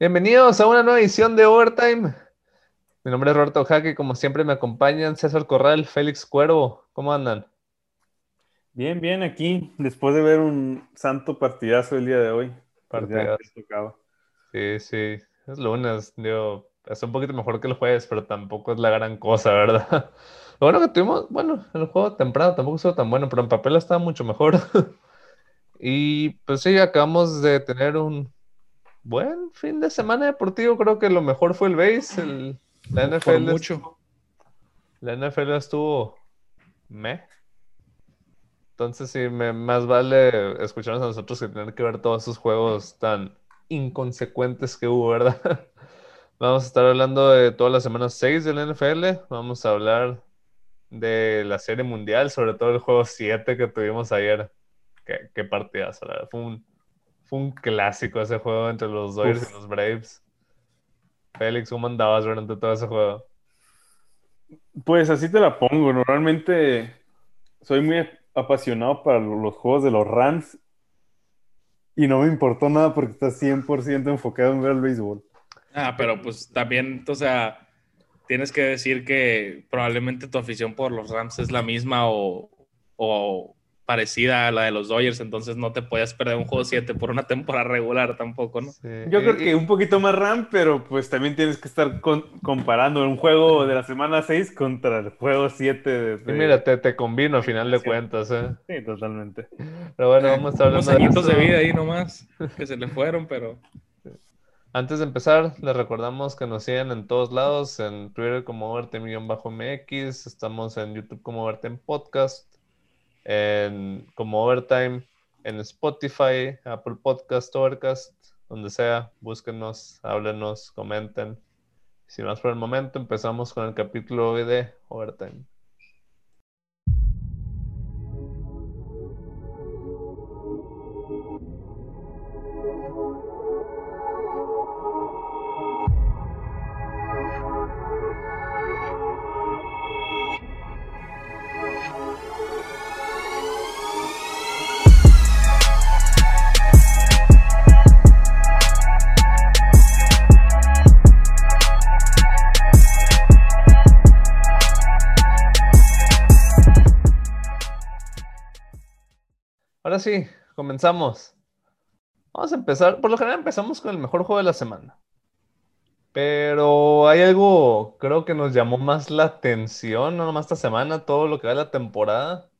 Bienvenidos a una nueva edición de Overtime. Mi nombre es Roberto Jaque, como siempre me acompañan César Corral, Félix Cuervo. ¿Cómo andan? Bien, bien, aquí, después de ver un santo partidazo el día de hoy. Partidazo. Sí, sí, es lunes, digo, es un poquito mejor que el jueves, pero tampoco es la gran cosa, ¿verdad? Lo bueno que tuvimos, bueno, el juego temprano tampoco estuvo tan bueno, pero en papel estaba mucho mejor. Y pues sí, acabamos de tener un buen fin de semana deportivo. Creo que lo mejor fue el base. El, la NFL. mucho. Estuvo, la NFL estuvo me. Entonces sí, me, más vale escucharnos a nosotros que tener que ver todos esos juegos tan inconsecuentes que hubo, ¿verdad? Vamos a estar hablando de todas las semanas 6 de la NFL. Vamos a hablar de la Serie Mundial, sobre todo el juego 7 que tuvimos ayer. Qué, qué partidazo, la verdad. Fue un, fue un clásico ese juego entre los Dodgers Uf. y los Braves. Félix, ¿cómo andabas durante todo ese juego? Pues así te la pongo. Normalmente soy muy apasionado para los juegos de los Rams y no me importó nada porque está 100% enfocado en ver el béisbol. Ah, pero pues también, o sea, tienes que decir que probablemente tu afición por los Rams es la misma o, o parecida a la de los Dodgers, entonces no te podías perder un juego 7 por una temporada regular tampoco, ¿no? Sí, Yo creo y- que un poquito más RAM, pero pues también tienes que estar con- comparando un juego de la semana 6 contra el juego 7 de... y mira, te, te combino a final de Sí. cuentas, ¿eh? Sí, totalmente. Pero bueno, vamos a estar Unos hablando de de vida ahí nomás que se le fueron, pero Antes de empezar, les recordamos que nos siguen en todos lados, en Twitter como Overtime-MX, estamos en YouTube como Overtime Podcast, en, como Overtime, en Spotify, Apple Podcast, Overcast, donde sea, búsquenos, háblenos, comenten. Sin más por el momento, empezamos con el capítulo hoy de Overtime. Sí, comenzamos. Vamos a empezar. Por lo general empezamos con el mejor juego de la semana. Pero hay algo, creo que nos llamó más la atención, no nomás esta semana, todo lo que va de la temporada.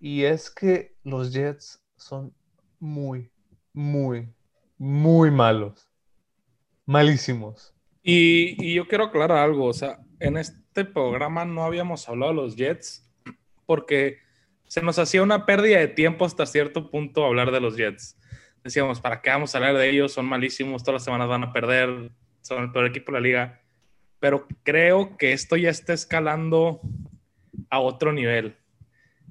Y es que los Jets son muy, muy, muy malos. Malísimos. Y, y yo quiero aclarar algo, o sea, en este programa no habíamos hablado de los Jets porque se nos hacía una pérdida de tiempo hasta cierto punto hablar de los Jets. Decíamos, ¿para qué vamos a hablar de ellos? Son malísimos, todas las semanas van a perder, son el peor equipo de la liga. Pero creo que esto ya está escalando a otro nivel.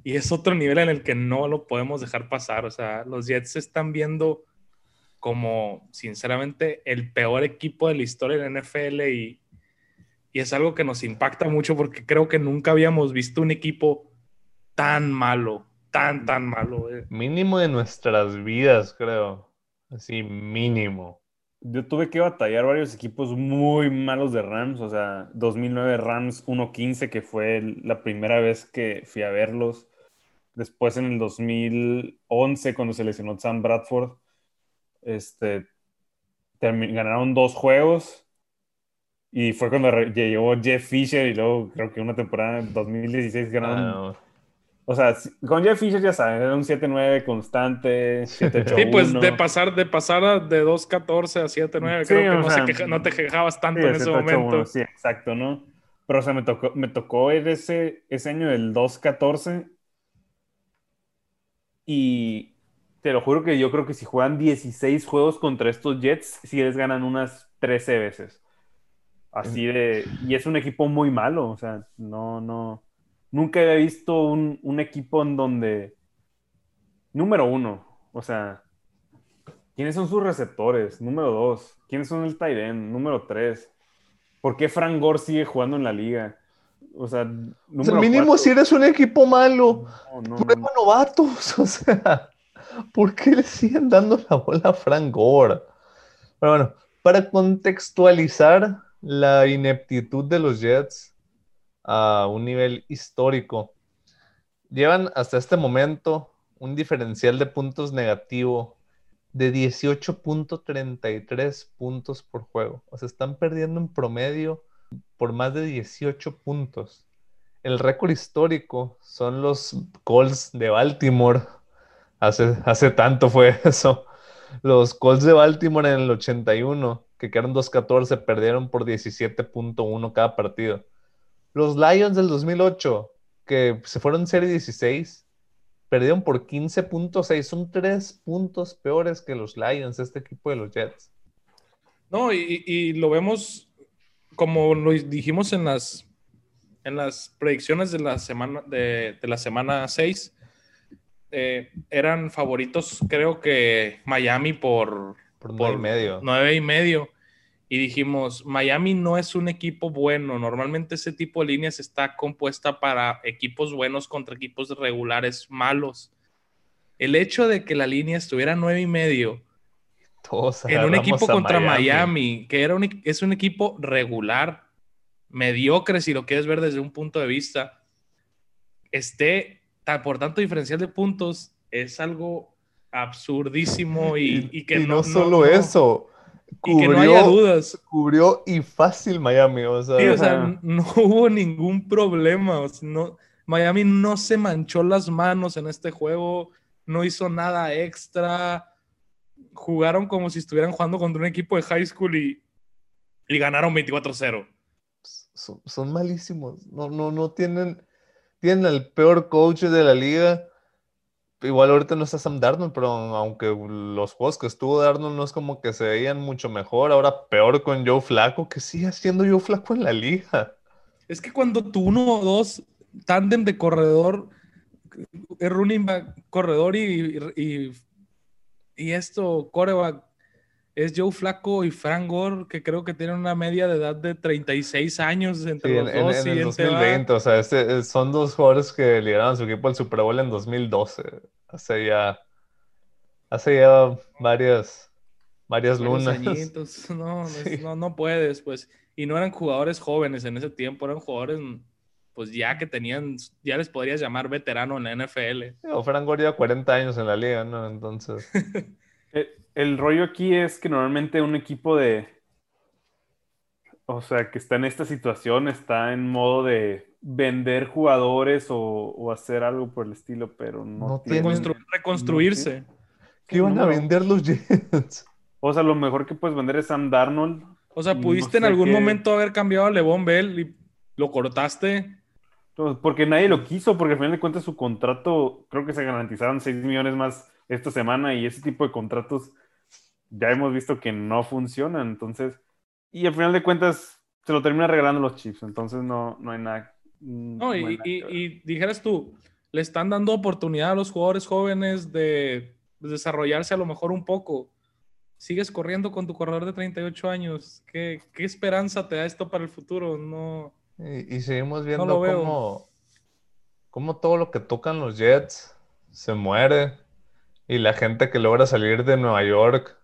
Y es otro nivel en el que no lo podemos dejar pasar. O sea, los Jets se están viendo como, sinceramente, el peor equipo de la historia de la NFL y, y es algo que nos impacta mucho porque creo que nunca habíamos visto un equipo tan malo, tan, tan malo. eh. Mínimo de nuestras vidas, creo. Así, mínimo. Yo tuve que batallar varios equipos muy malos de Rams, o sea, 2009 Rams 1-15, que fue la primera vez que fui a verlos. Después en el 2011, cuando se lesionó Sam Bradford, este, ganaron dos juegos y fue cuando llegó Jeff Fisher y luego creo que una temporada en 2016 ganaron. O sea, si- con Jeff Fisher ya saben, era un 7-9 constante, 7-8. Sí, pues de pasar, de pasar a- de 2-14 a 7-9, Sí, creo que no, sea, se queja- no te quejabas tanto Sí, en ese 7-8-1, momento. Sí, exacto, ¿no? Pero, o sea, me tocó, me tocó ese, ese año del 2-14 y te lo juro que yo creo que si juegan 16 juegos contra estos Jets, sí les ganan unas 13 veces. Así de... Y es un equipo muy malo, o sea, no, no... Nunca había visto un, un equipo en donde... Número uno, o sea... ¿Quiénes son sus receptores? Número dos. ¿Quiénes son el tight end? Número tres. ¿Por qué Frank Gore sigue jugando en la liga? O sea, O sea, número mínimo cuatro. si eres un equipo malo, No, no, prueba no. novatos. O sea, ¿por qué le siguen dando la bola a Frank Gore? Pero bueno, para contextualizar la ineptitud de los Jets a un nivel histórico, llevan hasta este momento un diferencial de puntos negativo de 18.33 puntos por juego. O sea, están perdiendo en promedio por más de 18 puntos. El récord histórico son los Colts de Baltimore. Hace, hace tanto fue eso. Los Colts de Baltimore en el 81, que quedaron 2-14, perdieron por 17.1 cada partido. Los Lions del 2008, que se fueron serie 16, perdieron por 15.6. Son tres puntos peores que los Lions, este equipo de los Jets. No, y, lo vemos como lo dijimos en las, en las predicciones de la semana, de, la semana 6. Eh, eran favoritos, creo que Miami por, por, nueve y medio. Nueve y medio y dijimos, Miami no es un equipo bueno, normalmente ese tipo de líneas está compuesta para equipos buenos contra equipos regulares malos. El hecho de que la línea estuviera nueve y medio en un equipo contra Miami. que era un, es un equipo regular, mediocre si lo quieres ver desde un punto de vista, esté por tanto diferencial de puntos, es algo absurdísimo y, que no, solo eso y que no haya dudas. Cubrió y fácil Miami, o sea. no hubo ningún problema. no, Miami no se manchó las manos en este juego, no hizo nada extra. Jugaron como si estuvieran jugando contra un equipo de high school y, y ganaron 24-0. Son, son, malísimos. No, no, no tienen. Tienen el peor coach de la liga Igual ahorita no está Sam Darnold, pero aunque los juegos que estuvo Darnold no es como que se veían mucho mejor, ahora peor con Joe Flaco, que sigue siendo Joe Flaco en la liga. Es que cuando tu uno o dos tándem de corredor, running back, corredor y, y, y esto, coreback, es Joe Flaco y Frank Gore, que creo que tienen una media de edad de 36 años entre los dos. En, el 2020, o sea, este, son dos jugadores que lideraron su equipo al Super Bowl en 2012. Hace ya, hace ya varias, varias lunas. No, no, no puedes, pues. Y no eran jugadores jóvenes en ese tiempo, eran jugadores pues ya que tenían, ya les podrías llamar veterano en la NFL. O Frank Gore ya 40 años en la liga, ¿no? Entonces... Eh, el rollo aquí es que normalmente un equipo de, o sea, que está en esta situación, está en modo de vender jugadores o, hacer algo por el estilo, pero no, tiene reconstruirse. ¿Qué iban a vender los Jets? O sea, lo mejor que puedes vender es Sam Darnold. O sea, pudiste en algún momento haber cambiado a Levon Bell y lo cortaste. Porque nadie lo quiso, porque al final de cuentas su contrato, creo que se garantizaron 6 millones más esta semana y ese tipo de contratos ya hemos visto que no funcionan. Entonces, y al final de cuentas se lo termina regalando los chips. Entonces no, no hay nada. Mm, no, y, dijeras tú, le están dando oportunidad a los jugadores jóvenes de, desarrollarse a lo mejor un poco. Sigues corriendo con tu corredor de 38 años. ¿Qué, qué esperanza te da esto para el futuro? No. Y, seguimos viendo cómo, cómo todo lo que tocan los Jets se muere. Y la gente que logra salir de Nueva York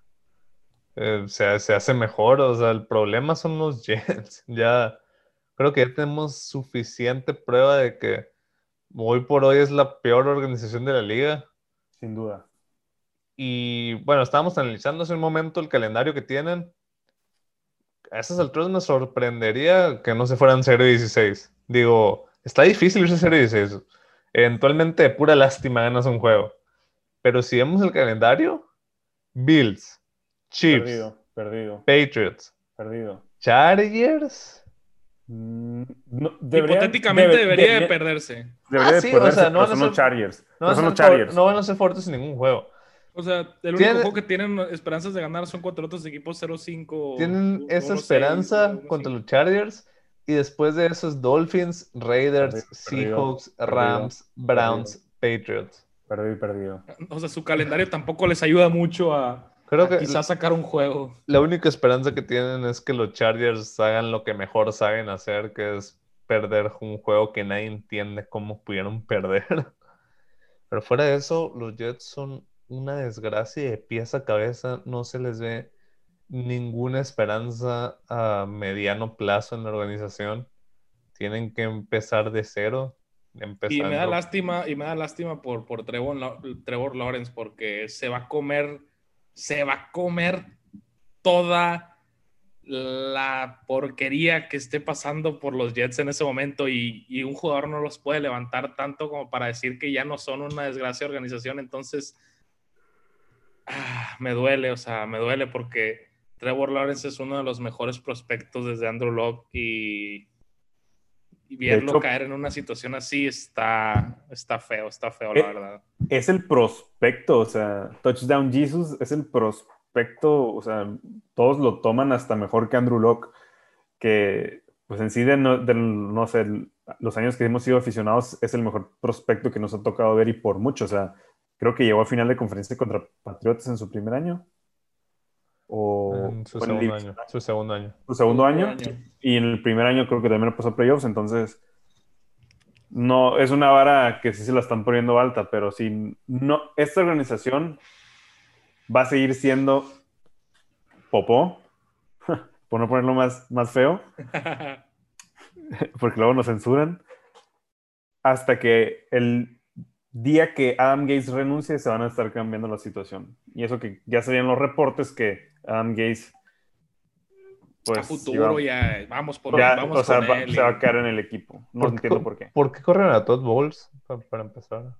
eh, se, hace mejor. O sea, el problema son los Jets. Ya creo que ya tenemos suficiente prueba de que hoy por hoy es la peor organización de la liga. Sin duda. Y bueno, estábamos analizando hace un momento el calendario que tienen. A esas alturas me sorprendería que no se fueran 0-16. Digo, está difícil irse 0-16. Eventualmente, pura lástima ganas un juego. Pero si vemos el calendario, Bills, Chiefs, perdido, Patriots, perdido, Chargers. Mm, Hipotéticamente debería de perderse. Debería ah, sí, de perderse, o sea, no van a ser, Chargers. No, son los Chargers. no van a ser fuertes en ningún juego. O sea, el único juego que tienen esperanzas de ganar son contra otros equipos 0-5. Tienen esa esperanza contra los Chargers. Y después de esos Dolphins, Raiders, Seahawks, Rams, Browns, Patriots. Perdido y perdido. O sea, su calendario tampoco les ayuda mucho a, Creo que quizás sacar un juego. La única esperanza que tienen es que los Chargers hagan lo que mejor saben hacer, que es perder un juego que nadie entiende cómo pudieron perder. Pero fuera de eso, los Jets son una desgracia de pieza a cabeza. No se les ve ninguna esperanza a mediano plazo en la organización. Tienen que empezar de cero. Y me da lástima, y me da lástima por, por Trevor, Trevor Lawrence, porque se va a comer, se va a comer toda la porquería que esté pasando por los Jets en ese momento y, y, un jugador no los puede levantar tanto como para decir que ya no son una desgracia organización. Entonces, ah, me duele, o sea, me duele porque Trevor Lawrence es uno de los mejores prospectos desde Andrew Locke y, y verlo caer en una situación así está, está feo, está feo, la eh, verdad. Es el prospecto, o sea, Touchdown Jesus es el prospecto, o sea, todos lo toman hasta mejor que Andrew Locke, que pues en sí de no, no sé, los años que hemos sido aficionados es el mejor prospecto que nos ha tocado ver y por mucho, o sea, creo que llegó a final de conferencia contra Patriotas en su primer año o su, segundo año, su segundo año. Su segundo año. Y en el primer año creo que también lo pasó a playoffs, entonces no, es una vara que sí se la están poniendo alta, pero si no, esta organización va a seguir siendo popó, por no ponerlo más, más feo, porque luego nos censuran, hasta que el día que Adam Gates renuncie se van a estar cambiando la situación. Y eso que ya serían los reportes que Adam Gates pues, a futuro ya vamos por vamos o sea, se va a quedar en el equipo. No entiendo por qué. ¿Por qué corren a Todd Bowles para, empezar?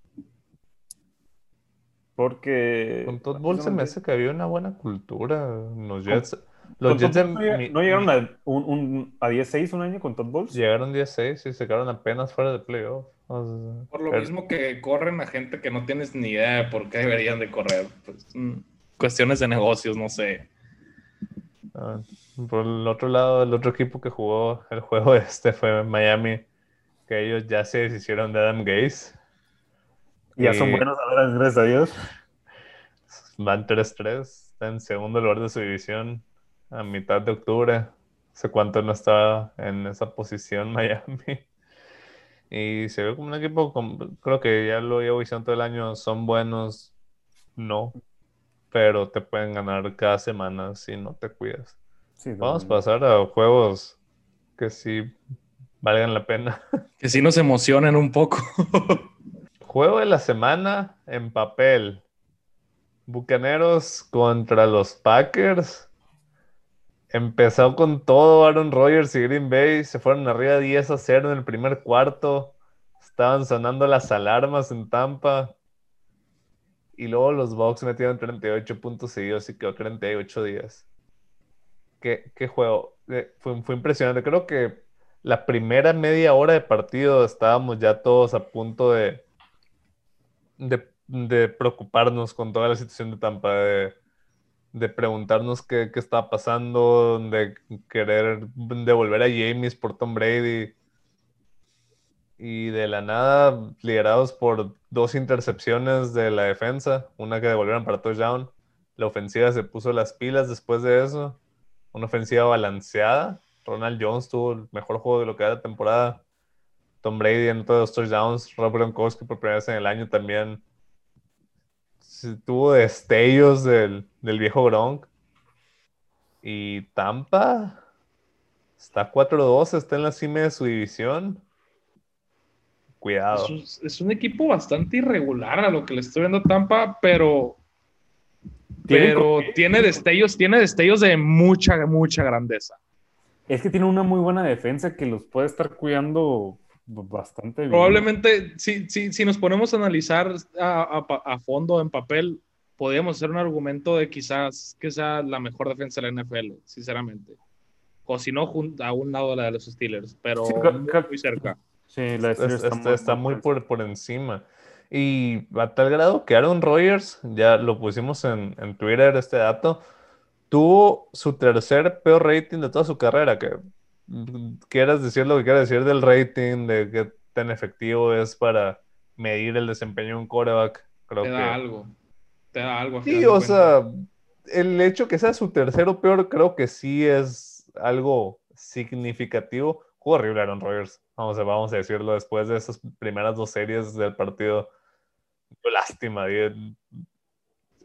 Porque con Todd Bowles se me hace que había una buena cultura los Jets. Los Jets no, llegaron a, un, a 10-6 un año con Todd Bowles? Llegaron 10-6 y se quedaron apenas fuera de playoff. Por lo mismo que corren a gente que no tienes ni idea de por qué deberían de correr. Pues, mm, cuestiones de negocios, no sé. Ah, por el otro lado, el otro equipo que jugó el juego este fue Miami, que ellos ya se deshicieron de Adam Gaze. Ya son buenos ahora, gracias a Dios. Van 3-3, está en segundo lugar de su división a mitad de octubre. Hace cuánto no estaba en esa posición Miami. Y se ve como un equipo, creo que ya lo llevo diciendo todo el año, son buenos, no, pero te pueden ganar cada semana si no te cuidas. Vamos a pasar a juegos que sí valgan la pena. Que sí nos emocionen un poco. Juego de la semana en papel. Bucaneros contra los Packers. Empezó con todo Aaron Rodgers y Green Bay. Se fueron arriba 10 a 0 en el primer cuarto. Estaban sonando las alarmas en Tampa. Y luego los Bucks metieron 38 puntos seguidos y quedó 38 días. ¿Qué, qué juego? Eh, fue, fue impresionante. Creo que la primera media hora de partido estábamos ya todos a punto de, de, de preocuparnos con toda la situación de Tampa, de, de preguntarnos qué, qué estaba pasando, de querer devolver a James por Tom Brady y de la nada liderados por dos intercepciones de la defensa, una que devolvieron para touchdown. La ofensiva se puso las pilas después de eso. Una ofensiva balanceada. Ronald Jones tuvo el mejor juego de lo que era la temporada. Tom Brady en todos los touchdowns. Rob Gronkowski por primera vez en el año también. Tuvo destellos del, del viejo Gronk. Y Tampa está 4-2, está en la cima de su división Cuidado. Es un, equipo bastante irregular a lo que le estoy viendo a Tampa, pero. Pero tiene destellos, tiene destellos de mucha, mucha grandeza. Es que tiene una muy buena defensa que los puede estar cuidando bastante bien. Probablemente, si, si, si nos ponemos a analizar a, a, fondo en papel, podríamos hacer un argumento de quizás que sea la mejor defensa de la NFL, sinceramente. O si no, a un lado de la de los Steelers, pero muy cerca. Sí, la está, muy, por, por, encima. Y a tal grado que Aaron Rodgers, ya lo pusimos en, en Twitter este dato, tuvo su tercer peor rating de toda su carrera. Que mm, quieras decir lo que quieras decir del rating, de qué tan efectivo es para medir el desempeño de un quarterback. Creo Te da algo. Te da algo. Sí, o sea, el hecho que sea su tercero peor, creo que sí es algo significativo. Jugó horrible Aaron Rodgers. Vamos a, vamos a decirlo después de esas primeras dos series del partido. Lástima. E,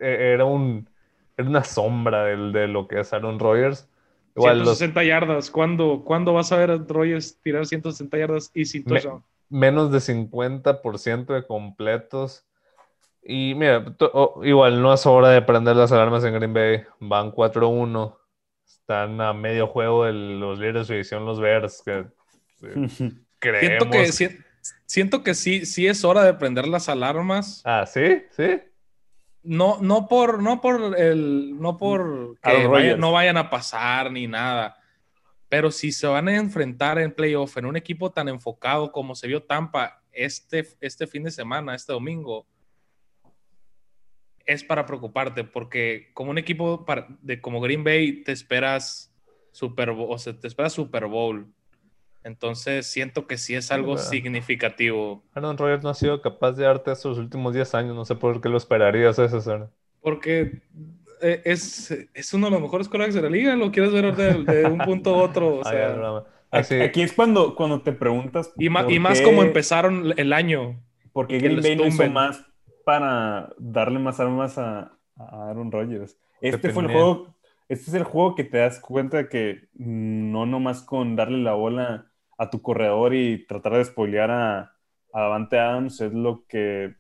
era un era una sombra del, de lo que es Aaron Rodgers. Igual los 160 yardas. ¿Cuándo, ¿Cuándo vas a ver a Rodgers tirar 160 yardas y sin Me- touchdown? menos de 50% de completos. Y mira, igual no es hora de prender las alarmas en Green Bay. Van 4-1. Están a medio juego de los líderes de división, los Bears, que eh, Siento creemos. que, si- siento que sí, sí es hora de prender las alarmas. Ah, ¿sí? ¿Sí? No, no por, no por el, no por que vaya- no vayan a pasar ni nada. Pero si se van a enfrentar en playoff en un equipo tan enfocado como se vio Tampa este, este fin de semana, este domingo, es para preocuparte, porque como un equipo para- de como Green Bay te esperas Super Bowl, o sea, te esperas Super Bowl. Entonces siento que sí es algo significativo. Aaron Rodgers no ha sido capaz de darte estos últimos 10 años. No sé por qué lo esperarías eso, César. Porque eh, es, es uno de los mejores colegas de la liga, lo quieres ver de, de un punto a otro. o Ah, sea, broma. Aquí, Así, aquí es cuando, cuando te preguntas. y, ma- y más qué- como empezaron el año. Porque que Green Bay no hizo más para darle más armas a, a Aaron Rodgers. Este fue el juego, este es el juego que te das cuenta que no nomás con darle la bola a tu corredor y tratar de spoilear a, a Davante Adams es lo que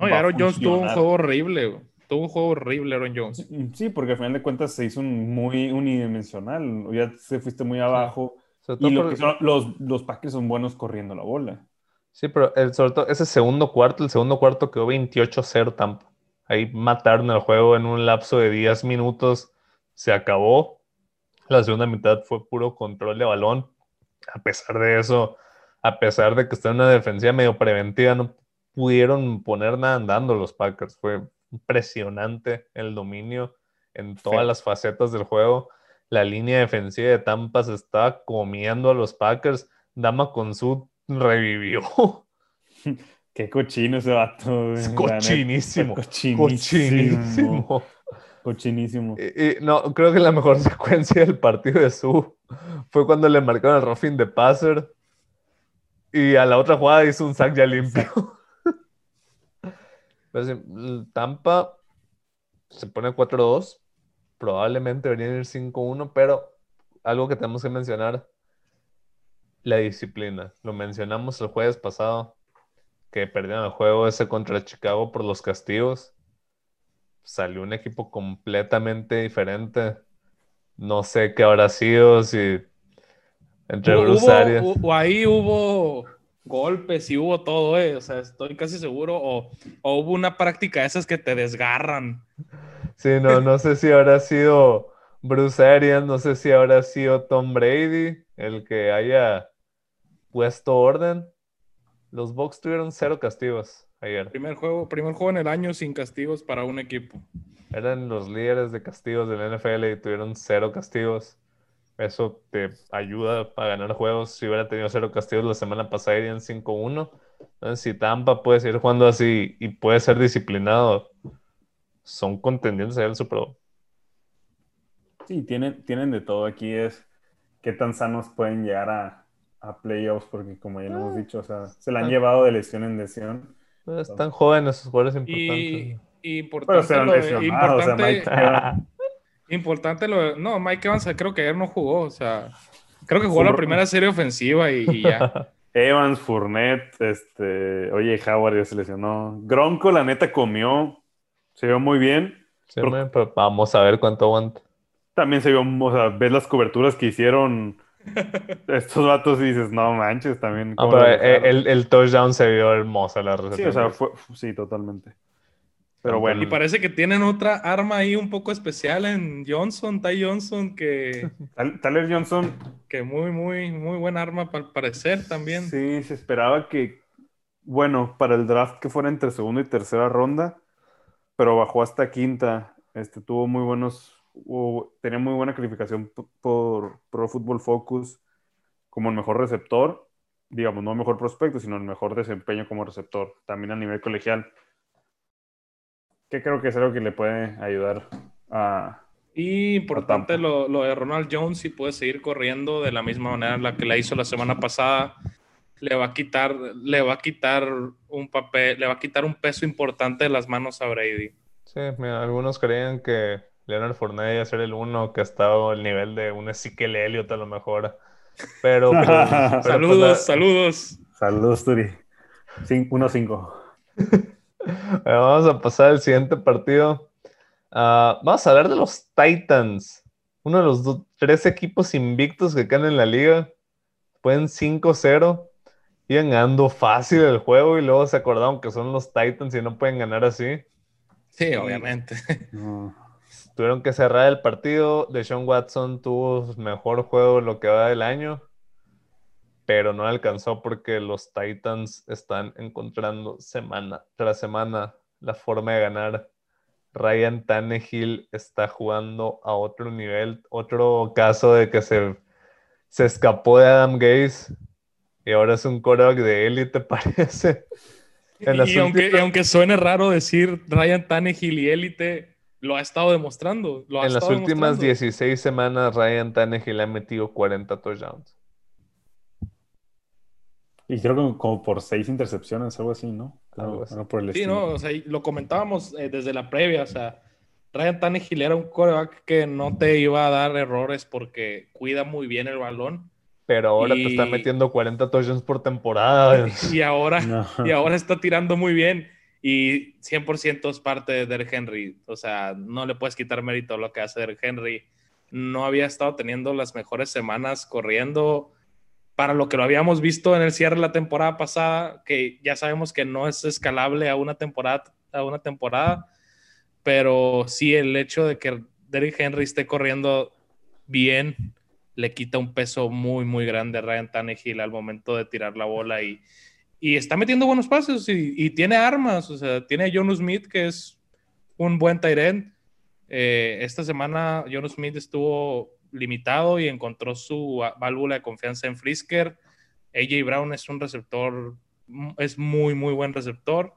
No, y va a Aaron Jones tuvo un juego horrible. Tuvo un juego horrible, Aaron Jones. Sí, porque al final de cuentas se hizo un muy unidimensional. Ya se fuiste muy abajo. Y lo por- que son- los, los Packers son buenos corriendo la bola. Sí, pero el, sobre todo ese segundo cuarto, el segundo cuarto quedó 28-0 Tampa. Ahí mataron el juego en un lapso de 10 minutos. Se acabó. La segunda mitad fue puro control de balón. A pesar de eso, a pesar de que está en una defensiva medio preventiva, no pudieron poner nada andando los Packers. Fue impresionante el dominio en todas las facetas del juego. La línea defensiva de Tampa se estaba comiendo a los Packers. Dama con su revivió. Qué cochino ese vato. Es cochinísimo. Cochinísimo. Cochinísimo. Cochinísimo. Y, y no, creo que la mejor secuencia del partido de Su fue cuando le marcaron el roughing de passer y a la otra jugada hizo un sack ya limpio. Pero Tampa se pone 4-2, probablemente deberían ir 5-1, pero algo que tenemos que mencionar, la disciplina. Lo mencionamos el jueves pasado, que perdieron el juego ese contra Chicago por los castigos salió un equipo completamente diferente. No sé qué habrá sido, si entre Hubo- Bruce hubo- ahí hubo golpes y hubo todo, eh. O sea, estoy casi seguro. O, o hubo una práctica de esas que te desgarran. Sí, no, no sé si habrá sido Bruce no sé si habrá sido Tom Brady el que haya puesto orden. Los Bucks tuvieron cero castigos ayer. Primer juego, primer juego en el año sin castigos para un equipo. Eran los líderes de castigos del NFL y tuvieron cero castigos. Eso te ayuda a ganar juegos. Si hubiera tenido cero castigos la semana pasada, irían 5-1. Entonces, si Tampa puede seguir jugando así y puede ser disciplinado, son contendientes al Super Bowl. Sí, tienen, tienen de todo. Aquí es qué tan sanos pueden llegar a, a playoffs, porque como ya lo hemos dicho, o sea, se la han Ah. llevado de lesión en lesión. Pues, Están jóvenes esos jugadores importantes. y Pero importante, se han lo de- lesionado, o sea, importante, Mike importante lo de- no, Mike Evans creo que ayer no jugó, o sea, creo que jugó la primera serie ofensiva y, y ya. Evans, Fournette, este, oye, Howard ya se lesionó. Gronco, la neta, comió, se vio muy bien. Sí, man, pero vamos a ver cuánto aguanta. También se vio, o sea, ves las coberturas que hicieron estos vatos y dices, no manches, también. Ah, pero eh, el, el touchdown se vio hermosa la Sí, recepción. o sea, fue, sí, totalmente. Pero bueno, Y parece que tienen otra arma ahí un poco especial en Johnson, Ty Johnson, que, Tal- Tyler Johnson, que muy, muy, muy buen arma para parecer también. sí, se esperaba que, bueno, para el draft que fuera entre segunda y tercera ronda, pero bajó hasta quinta. Este, tuvo muy buenos, hubo- tenía muy buena calificación por Pro Football Focus como el mejor receptor, digamos, no el mejor prospecto, sino el mejor desempeño como receptor, también a nivel colegial. Que creo que es algo que le puede ayudar a, Y importante Tampa. lo, lo de Ronald Jones, si puede seguir corriendo de la misma manera en la que la hizo la semana pasada, le va a quitar, le va a quitar un papel, le va a quitar un peso importante de las manos a Brady. Sí, mira, algunos creían que Leonard Fournette iba a ser el uno que estaba al nivel de un Ezekiel Elliott a lo mejor. Pero, pero- pero, pues, saludos, la- saludos. Saludos, Turi. 1-5. Bueno, vamos a pasar al siguiente partido. Ah, vamos a hablar de los Titans. Uno de los tres equipos invictos que quedan en la liga. Pueden 5-0. Iban ganando fácil el juego y luego se acordaron que son los Titans y no pueden ganar así. Sí, obviamente. No. Tuvieron que cerrar el partido. Deshaun Watson tuvo su mejor juego lo que va del año, pero no alcanzó porque los Titans están encontrando semana tras semana la forma de ganar. Ryan Tannehill está jugando a otro nivel, otro caso de que se, se escapó de Adam Gaze y ahora es un quarterback de élite, parece. Y, aunque, últimas- y aunque suene raro decir Ryan Tannehill y élite, lo ha estado demostrando. Lo ha En las últimas demostrando. 16 semanas, Ryan Tannehill ha metido 40 touchdowns. Y creo que como por seis intercepciones, algo así, ¿no? Algo Algo, así. por el Sí, estilo. no, o sea, y lo comentábamos eh, desde la previa, o sea, Ryan Tannehill era un quarterback que no te iba a dar errores porque cuida muy bien el balón Pero ahora te está metiendo 40 touchdowns por temporada. y ahora, No. y ahora está tirando muy bien y 100% es parte de Derrick Henry, o sea, no le puedes quitar mérito a lo que hace Derrick Henry. No había estado teniendo las mejores semanas corriendo para lo que lo habíamos visto en el cierre de la temporada pasada, que ya sabemos que no es escalable a una temporada, a una temporada, pero sí el hecho de que Derrick Henry esté corriendo bien le quita un peso muy, muy grande a Ryan Tannehill al momento de tirar la bola y, y está metiendo buenos pasos y, y tiene armas, o sea, tiene a John Smith que es un buen end. Eh, esta semana John Smith estuvo limitado y encontró su válvula de confianza en Frisker. AJ Brown es un receptor, mm, es muy, muy buen receptor.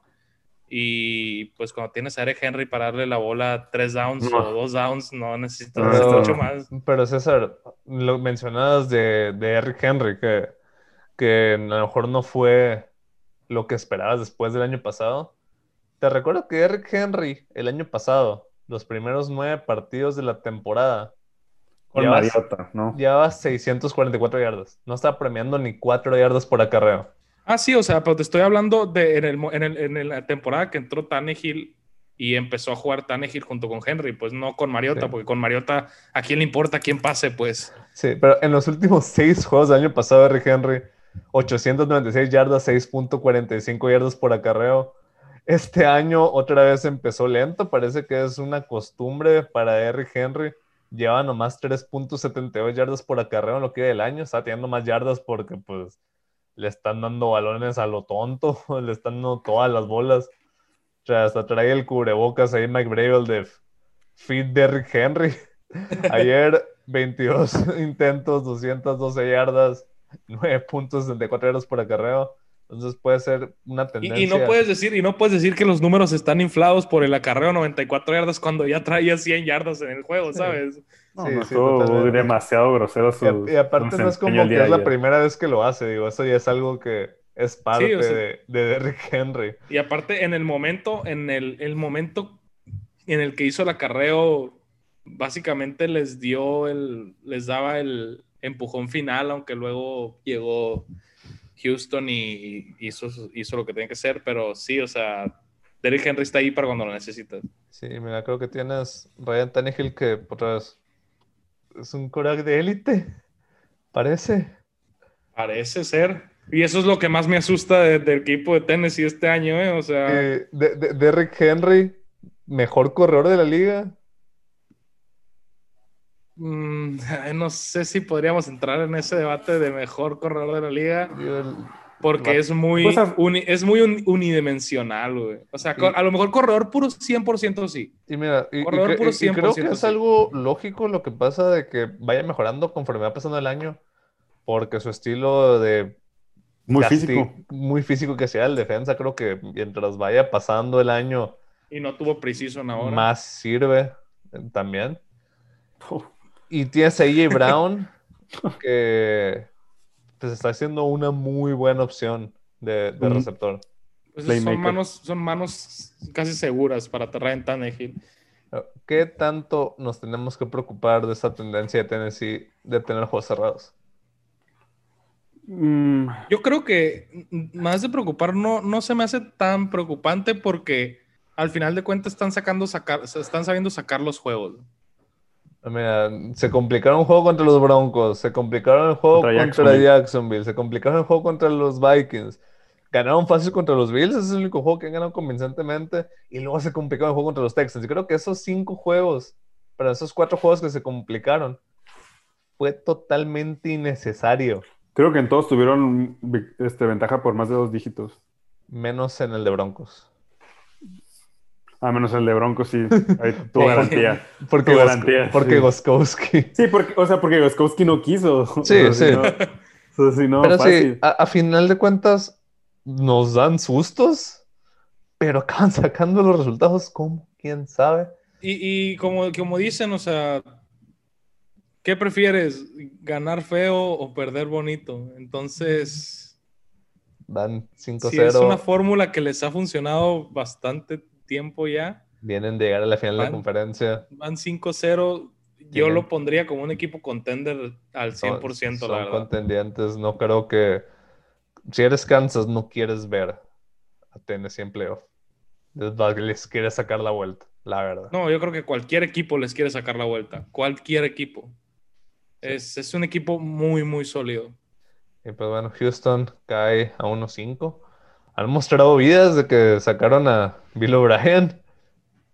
Y pues cuando tienes a Eric Henry para darle la bola tres downs No. o dos downs, no necesitas Pero- mucho más. Pero César, lo mencionabas de, de Eric Henry, que, que a lo mejor no fue lo que esperabas después del año pasado. Te recuerdo que Eric Henry el año pasado, los primeros nueve partidos de la temporada, Con Mariota, ¿no? llevaba 644 yardas. No estaba premiando ni 4 yardas por acarreo. Ah, sí, o sea, pero te estoy hablando de en, el, mo- en, el- en la temporada que entró Tannehill y empezó a jugar Tannehill junto con Henry, pues no con Mariota, Sí. porque con Mariota, ¿a quién le importa quién pase? Pues Sí, pero en los últimos seis juegos del año pasado, Eric Henry, 896 yardas, 6.45 yardas por acarreo. Este año otra vez empezó lento, parece que es una costumbre para Eric Henry. Lleva nomás 3.72 yardas por acarreo en lo que del año, está teniendo más yardas porque pues le están dando balones a lo tonto, le están dando todas las bolas. O sea, hasta trae el cubrebocas ahí Mike Bravel de Feed Derrick Henry. Ayer 22 intentos, 212 yardas, 9.64 yardas por acarreo. Entonces puede ser una tendencia. y no puedes decir y no puedes decir que los números están inflados por el acarreo 94 yardas cuando ya traía 100 yardas en el juego, ¿sabes? No, Sí, no, sí, demasiado grosero su. Y, a- y aparte no es como que es la primera vez que lo hace, digo, eso ya es algo que es parte o sea- de, de Derrick Henry. Y aparte, en el momento, en el, el momento en el que hizo el acarreo, básicamente les dio el, les daba el empujón final, aunque luego llegó Houston y, y hizo, lo que tenía que hacer, pero sí, o sea, Derrick Henry está ahí para cuando lo necesitas. Sí, mira, creo que tienes Ryan Tannehill que otra vez es un coraje de élite, parece. Parece ser. Y eso es lo que más me asusta de- del equipo de Tennessee este año, ¿eh? O sea, Eh, de- de- Derrick Henry, mejor corredor de la liga. Mm, no sé si podríamos entrar en ese debate de mejor corredor de la liga. Porque es muy, Pues, a- uni- es muy un- unidimensional, güey. O sea, Y- a lo mejor corredor puro 100% sí. Y mira, y, y Corredor puro y- y creo que 100% es sí. algo lógico lo que pasa de que vaya mejorando conforme va pasando el año, porque su estilo de Muy casti- físico. muy físico que sea el defensa, creo que mientras vaya pasando el año, Y no tuvo precision ahora. más sirve eh, también. Uf, Y tienes a AJ Brown, que pues está siendo una muy buena opción de, receptor. Pues son manos, son manos casi seguras para Ryan Tannehill. ¿Qué tanto nos tenemos que preocupar de esta tendencia de Tennessee de tener juegos cerrados? Mm, Yo creo que más de preocupar no, no se me hace tan preocupante porque al final de cuentas están sacando sacar, están sabiendo sacar los juegos. Mira, se complicaron el juego contra los Broncos, se complicaron el juego Contra contra, Jacksonville. Jacksonville, se complicaron el juego contra los Vikings. Ganaron fácil contra los Bills, ese es el único juego que han ganado convincentemente. Y luego se complicaron el juego contra los Texans. Yo creo que esos cinco juegos, pero esos cuatro juegos que se complicaron, fue totalmente innecesario. creo que en todos tuvieron este, ventaja por más de dos dígitos. Menos en el de Broncos. A menos el de Broncos, sí. Ahí tuvo Por garantía. Porque, Tu garantía, porque sí. Goskowski. Sí, porque, o sea, porque Goskowski no quiso. Sí, O sea, sí. Si no, o sea, si no, Pero sí, fácil. a, a final de cuentas, nos dan sustos, pero acaban sacando los resultados como, quién sabe. Y, y como, como dicen, o sea, ¿qué prefieres? ¿Ganar feo o perder bonito? Entonces, Van 5-0, si es una fórmula que les ha funcionado bastante tiempo ya, vienen de llegar a la final de la conferencia. van 5-0, yo lo pondría como un equipo contender al 100%, son, la verdad. contendientes. No creo que. Si eres Kansas, no quieres ver a Tennessee en playoff. Les, quieres sacar la vuelta, la verdad. No, yo creo que cualquier equipo les quiere sacar la vuelta. Cualquier equipo. Es, es un equipo muy, muy sólido. Y pues bueno, Houston cae a 1-5. Han mostrado vidas de que sacaron a Bill O'Brien.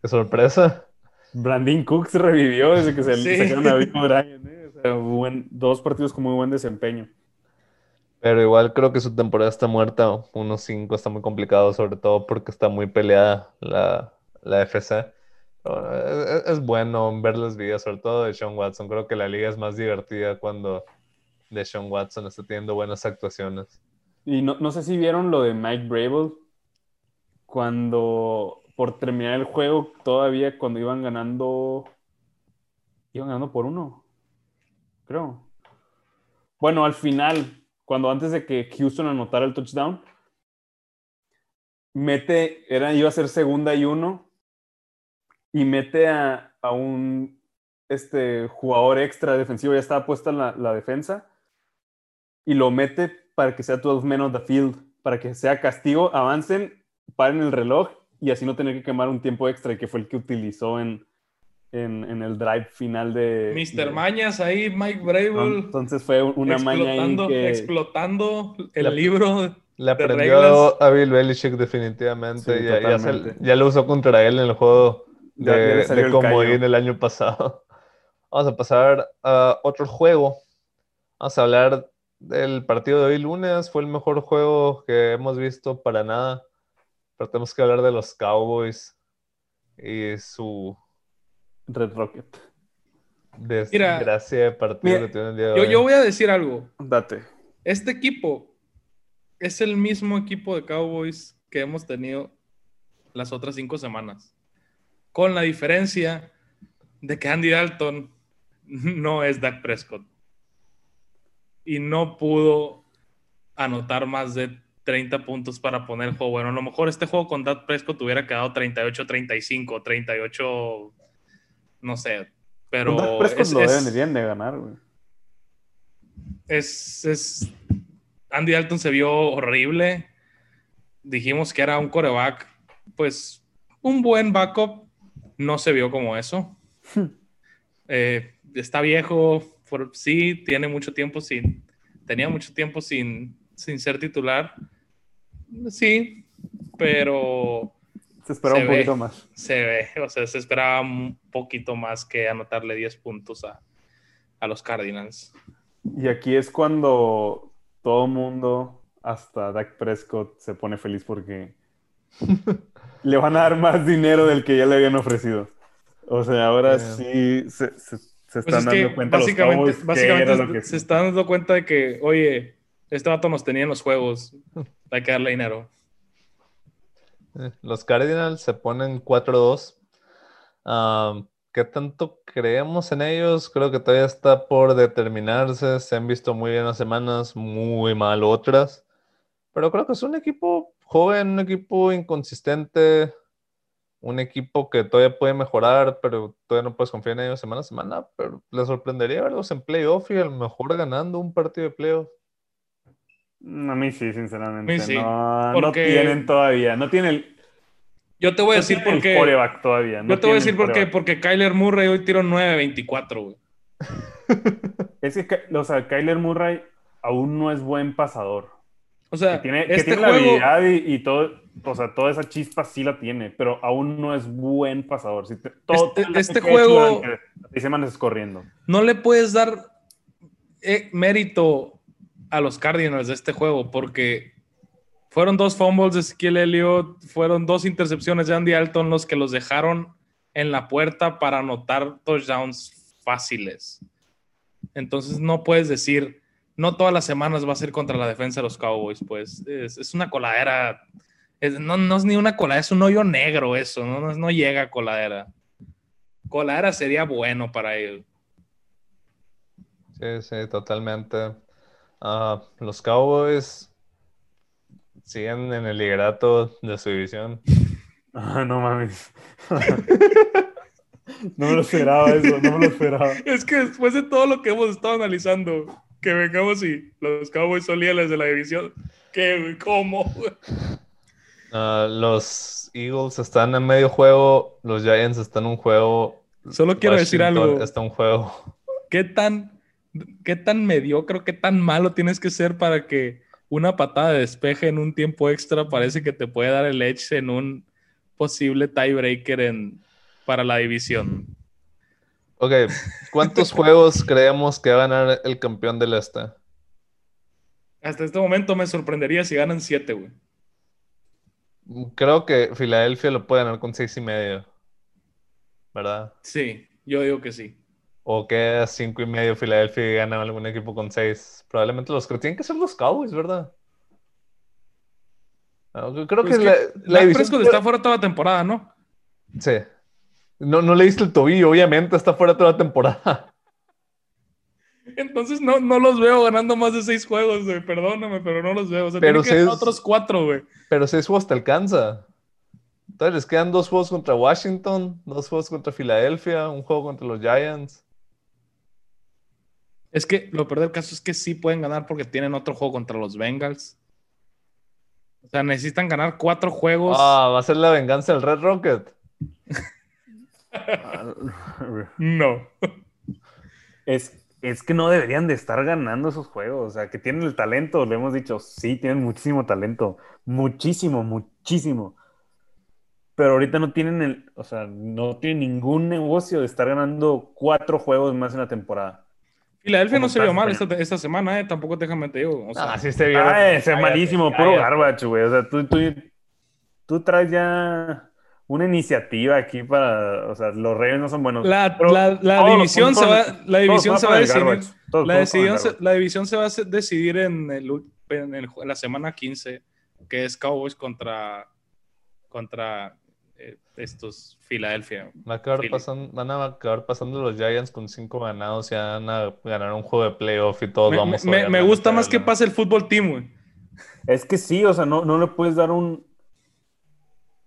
Qué sorpresa. Brandon Cooks revivió desde que se Sí. sacaron a Bill O'Brien. ¿eh? O sea, buen- dos partidos con muy buen desempeño. Pero igual creo que su temporada está muerta. 1-5 está muy complicado, sobre todo porque está muy peleada la, la FC. Eh, es, es bueno verles vidas, sobre todo de Sean Watson. Creo que la liga es más divertida cuando de Sean Watson está teniendo buenas actuaciones. Y no, no sé si vieron lo de Mike Brable cuando por terminar el juego, todavía cuando iban ganando, iban ganando por uno, creo. Bueno, al final, cuando antes de que Houston anotara el touchdown, mete, era, iba a ser segunda y uno, y mete a, a un este, jugador extra defensivo, ya estaba puesta la, la defensa, y lo mete para que sea 12 men on the field, para que sea castigo, avancen, paren el reloj y así no tener que quemar un tiempo extra, y que fue el que utilizó en, en, en el drive final de... Mr. de- Mañas ahí, Mike Brable. Entonces fue una maña ahí explotando, que... explotando el La- libro. Le aprendió reglas. a Bill Belichick definitivamente. Sí, ya, ya, se- ya lo usó contra él en el juego de, de comodín el año pasado. Vamos a pasar a otro juego. Vamos a hablar del partido de hoy lunes. Fue el mejor juego que hemos visto para nada. Pero tenemos que hablar de los Cowboys y su Red Rocket. desgracia de partido mira, que tienen el día de Yo, hoy. yo voy a decir algo. Date. Este equipo es el mismo equipo de Cowboys que hemos tenido las otras cinco semanas. Con la diferencia de que Andy Dalton no es Dak Prescott. Y no pudo anotar más de 30 puntos para poner el juego. Bueno, a lo mejor este juego con Dak Prescott hubiera quedado 38-35, 38, no sé. Pero Con Prescott es- lo es- deben, de ganar, güey. es, es- Andy Dalton se vio horrible. Dijimos que era un coreback, pues un buen backup. No se vio como eso. Eh, está viejo, por, sí, tiene mucho tiempo sin, tenía mucho tiempo sin, sin ser titular. Sí, pero Se esperaba Se un poquito más. se ve, o sea, se esperaba un poquito más que anotarle 10 puntos a, a los Cardinals. Y aquí es cuando todo mundo, hasta Dak Prescott, se pone feliz porque le van a dar más dinero del que ya le habían ofrecido. O sea, ahora sí se, se- se Pues están es que dando cuenta los básicamente, Cowboys que básicamente era lo que- se están dando cuenta de que, oye, este vato nos tenía en los juegos, hay que darle dinero. Eh, Los Cardinals se ponen 4-2. Am, ¿qué tanto creemos en ellos? Creo que todavía está por determinarse. Se han visto muy bien unas semanas, muy mal otras. Pero creo que es un equipo joven, un equipo inconsistente. Un equipo que todavía puede mejorar, pero todavía no puedes confiar en ellos semana a semana, pero le sorprendería verlos en playoff y a lo mejor ganando un partido de playoff. A mí sí, sinceramente. A mí sí, no, tienen todavía. No tienen el, Yo te voy a no decir por qué. todavía. no Yo te voy a decir por qué. Porque Kyler Murray hoy tiró 9-24, güey. Es que, o sea, Kyler Murray aún no es buen pasador. O sea, Que tiene, que este la habilidad y, y todo, o sea, toda esa chispa sí la tiene, pero aún no es buen pasador. Sí te- todo, Este- todo este hecho juego- semanas es corriendo. no le puedes dar eh, mérito a los Cardinals de este juego porque fueron dos fumbles de Ezekiel Elliott, fueron dos intercepciones de Andy Alton los que los dejaron en la puerta para anotar touchdowns fáciles. Entonces no puedes decir, no todas las semanas va a ser contra la defensa de los Cowboys, pues es, es una coladera. Es- no, no es ni una coladera, es un hoyo negro eso, no, no, no llega a coladera. Coladera sería bueno para ellos. Sí, sí, totalmente. Ah, los Cowboys siguen en el liderato de su división. Ah, no mames. no me lo esperaba eso, no me lo esperaba. Es que después de todo lo que hemos estado analizando, que vengamos y los Cowboys son líderes de la división, ¿qué? ¿Cómo? Ah, los Eagles están en medio juego, los Giants están en un juego. Solo quiero decir algo. Está un juego. ¿Qué tan, ¿Qué tan mediocre, qué tan malo tienes que ser para que una patada de despeje en un tiempo extra parece que te puede dar el edge en un posible tiebreaker en, para la división? Ok, ¿cuántos juegos creemos que va a ganar el campeón del este? Hasta este momento me sorprendería si ganan siete, güey. Creo que Filadelfia lo puede ganar con seis y medio. ¿Verdad? Sí, yo digo que sí. O queda cinco y medio Filadelfia y gana algún equipo con seis. Probablemente los que tienen que ser los Cowboys, ¿verdad? Ah, Creo Pues que, que la, la Dak división- Prescott está fuera toda la temporada, ¿no? Sí. No, no le diste el tobillo, obviamente está fuera toda la temporada. Entonces no, no los veo ganando más de seis juegos, güey. Perdóname, pero no los veo. O sea, Pero que otros cuatro, güey. Pero seis juegos te alcanza. Entonces les quedan dos juegos contra Washington, dos juegos contra Filadelfia, un juego contra los Giants. Es que lo peor del caso es que sí pueden ganar porque tienen otro juego contra los Bengals. O sea, necesitan ganar cuatro juegos. Ah, va a ser la venganza del Red Rocket. No. Es, es que no deberían de estar ganando esos juegos. O sea, que tienen el talento, le hemos dicho, sí, tienen muchísimo talento. Muchísimo, muchísimo. Pero ahorita no tienen el, o sea, no tienen ningún negocio de estar ganando cuatro juegos más en la temporada. Filadelfia no se vio mal esta, esta semana, ¿eh? Tampoco déjame te digo. O sea, Ah, sí se vio. Ah, es malísimo, puro garbage, güey. O sea, tú, tú, tú traes ya una iniciativa aquí para, o sea, los Reyes no son buenos. la, Pero la- división se va, la división se va a decidir. La se, la división se va a decidir en, el en el en la semana 15, que es Cowboys contra, contra eh, estos Filadelfia. A van a acabar pasando los Giants con cinco ganados y van a ganar un juego de playoff y todos Me, vamos me- me gusta más que pase el fútbol team, güey. Es que sí, o sea, no, no le puedes dar un.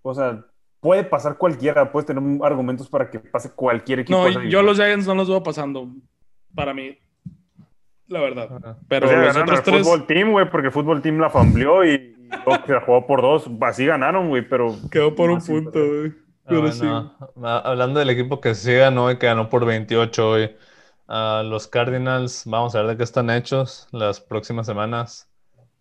O sea, puede pasar cualquiera, puedes tener argumentos para que pase cualquier equipo. No, yo los Giants no los veo pasando. Para mí. La verdad. Ajá. Pero O sea, los otros al tres. fútbol team, güey, porque el fútbol team la fambleó y, se la jugó por dos. Así ganaron, güey, pero. Quedó por un No, punto, güey. Pero bueno, sí. ah, hablando del equipo que sí ganó y que ganó por 28 hoy, ah, los Cardinals, vamos a ver de qué están hechos las próximas semanas.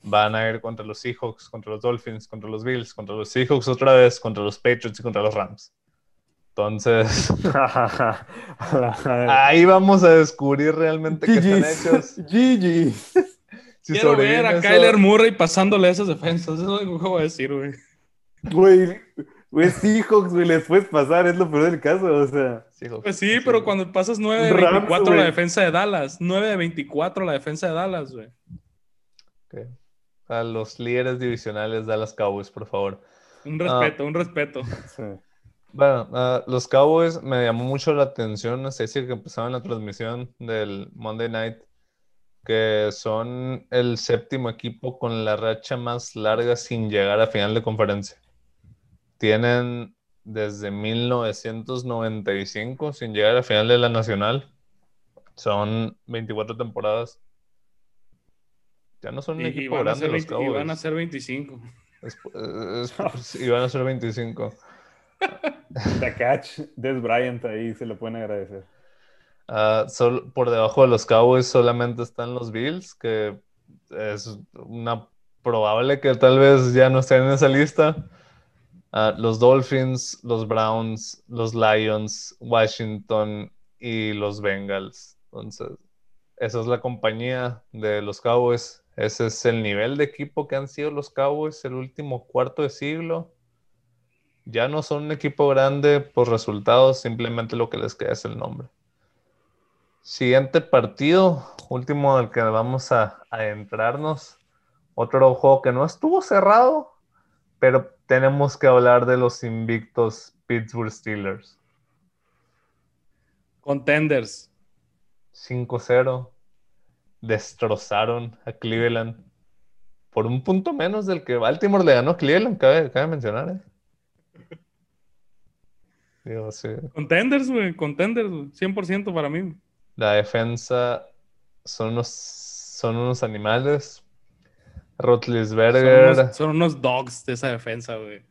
Van a ir contra los Seahawks, contra los Dolphins, contra los Bills, contra los Seahawks otra vez, contra los Patriots y contra los Rams. Entonces, ahí vamos a descubrir realmente qué están hechos. GG. Si Quiero ver a eso- Kyler Murray pasándole a esas defensas. Eso es lo que voy a decir, güey. Güey, güey, Seahawks, güey, les puedes pasar, es lo peor del caso, o sea. Seahawks, Pues sí, pero cuando pasas 9 de Rams, 24 la güey. defensa de Dallas. 9 de 24 la defensa de Dallas, güey. Ok. A los líderes divisionales Dallas Cowboys, por favor. Un respeto, un respeto. sí. Bueno, ah, los Cowboys me llamó mucho la atención, no sé si que empezaba en la transmisión del Monday Night, que son el séptimo equipo con la racha más larga sin llegar a final de conferencia. Tienen desde 1995 sin llegar a final de la Nacional. Son 24 temporadas. Ya no son un Y, y equipo van a grande ser los 20 y van a Cowboys. ser 25. Es- es- y van a ser 25. The catch, Des Bryant ahí se le pueden agradecer. Sol- por debajo de los Cowboys solamente están los Bills, que es una probable que tal vez ya no estén en esa lista. Ah, los Dolphins, los Browns, los Lions, Washington y los Bengals. Entonces, esa es la compañía de los Cowboys. Ese es el nivel de equipo que han sido los Cowboys el último cuarto de siglo. Ya no son un equipo grande por resultados, simplemente lo que les queda es el nombre. Siguiente partido, último al que vamos a adentrarnos. Otro juego que no estuvo cerrado, pero tenemos que hablar de los invictos Pittsburgh Steelers. Contenders. 5-0. Destrozaron a Cleveland. Por un punto menos del que Baltimore le ganó a Cleveland, cabe, cabe mencionar. ¿eh? Digo, sí. Contenders, güey. Contenders, güey. 100% para mí. La defensa son unos, son unos animales. Son Rotlisberger. unos, son unos dogs de esa defensa, güey.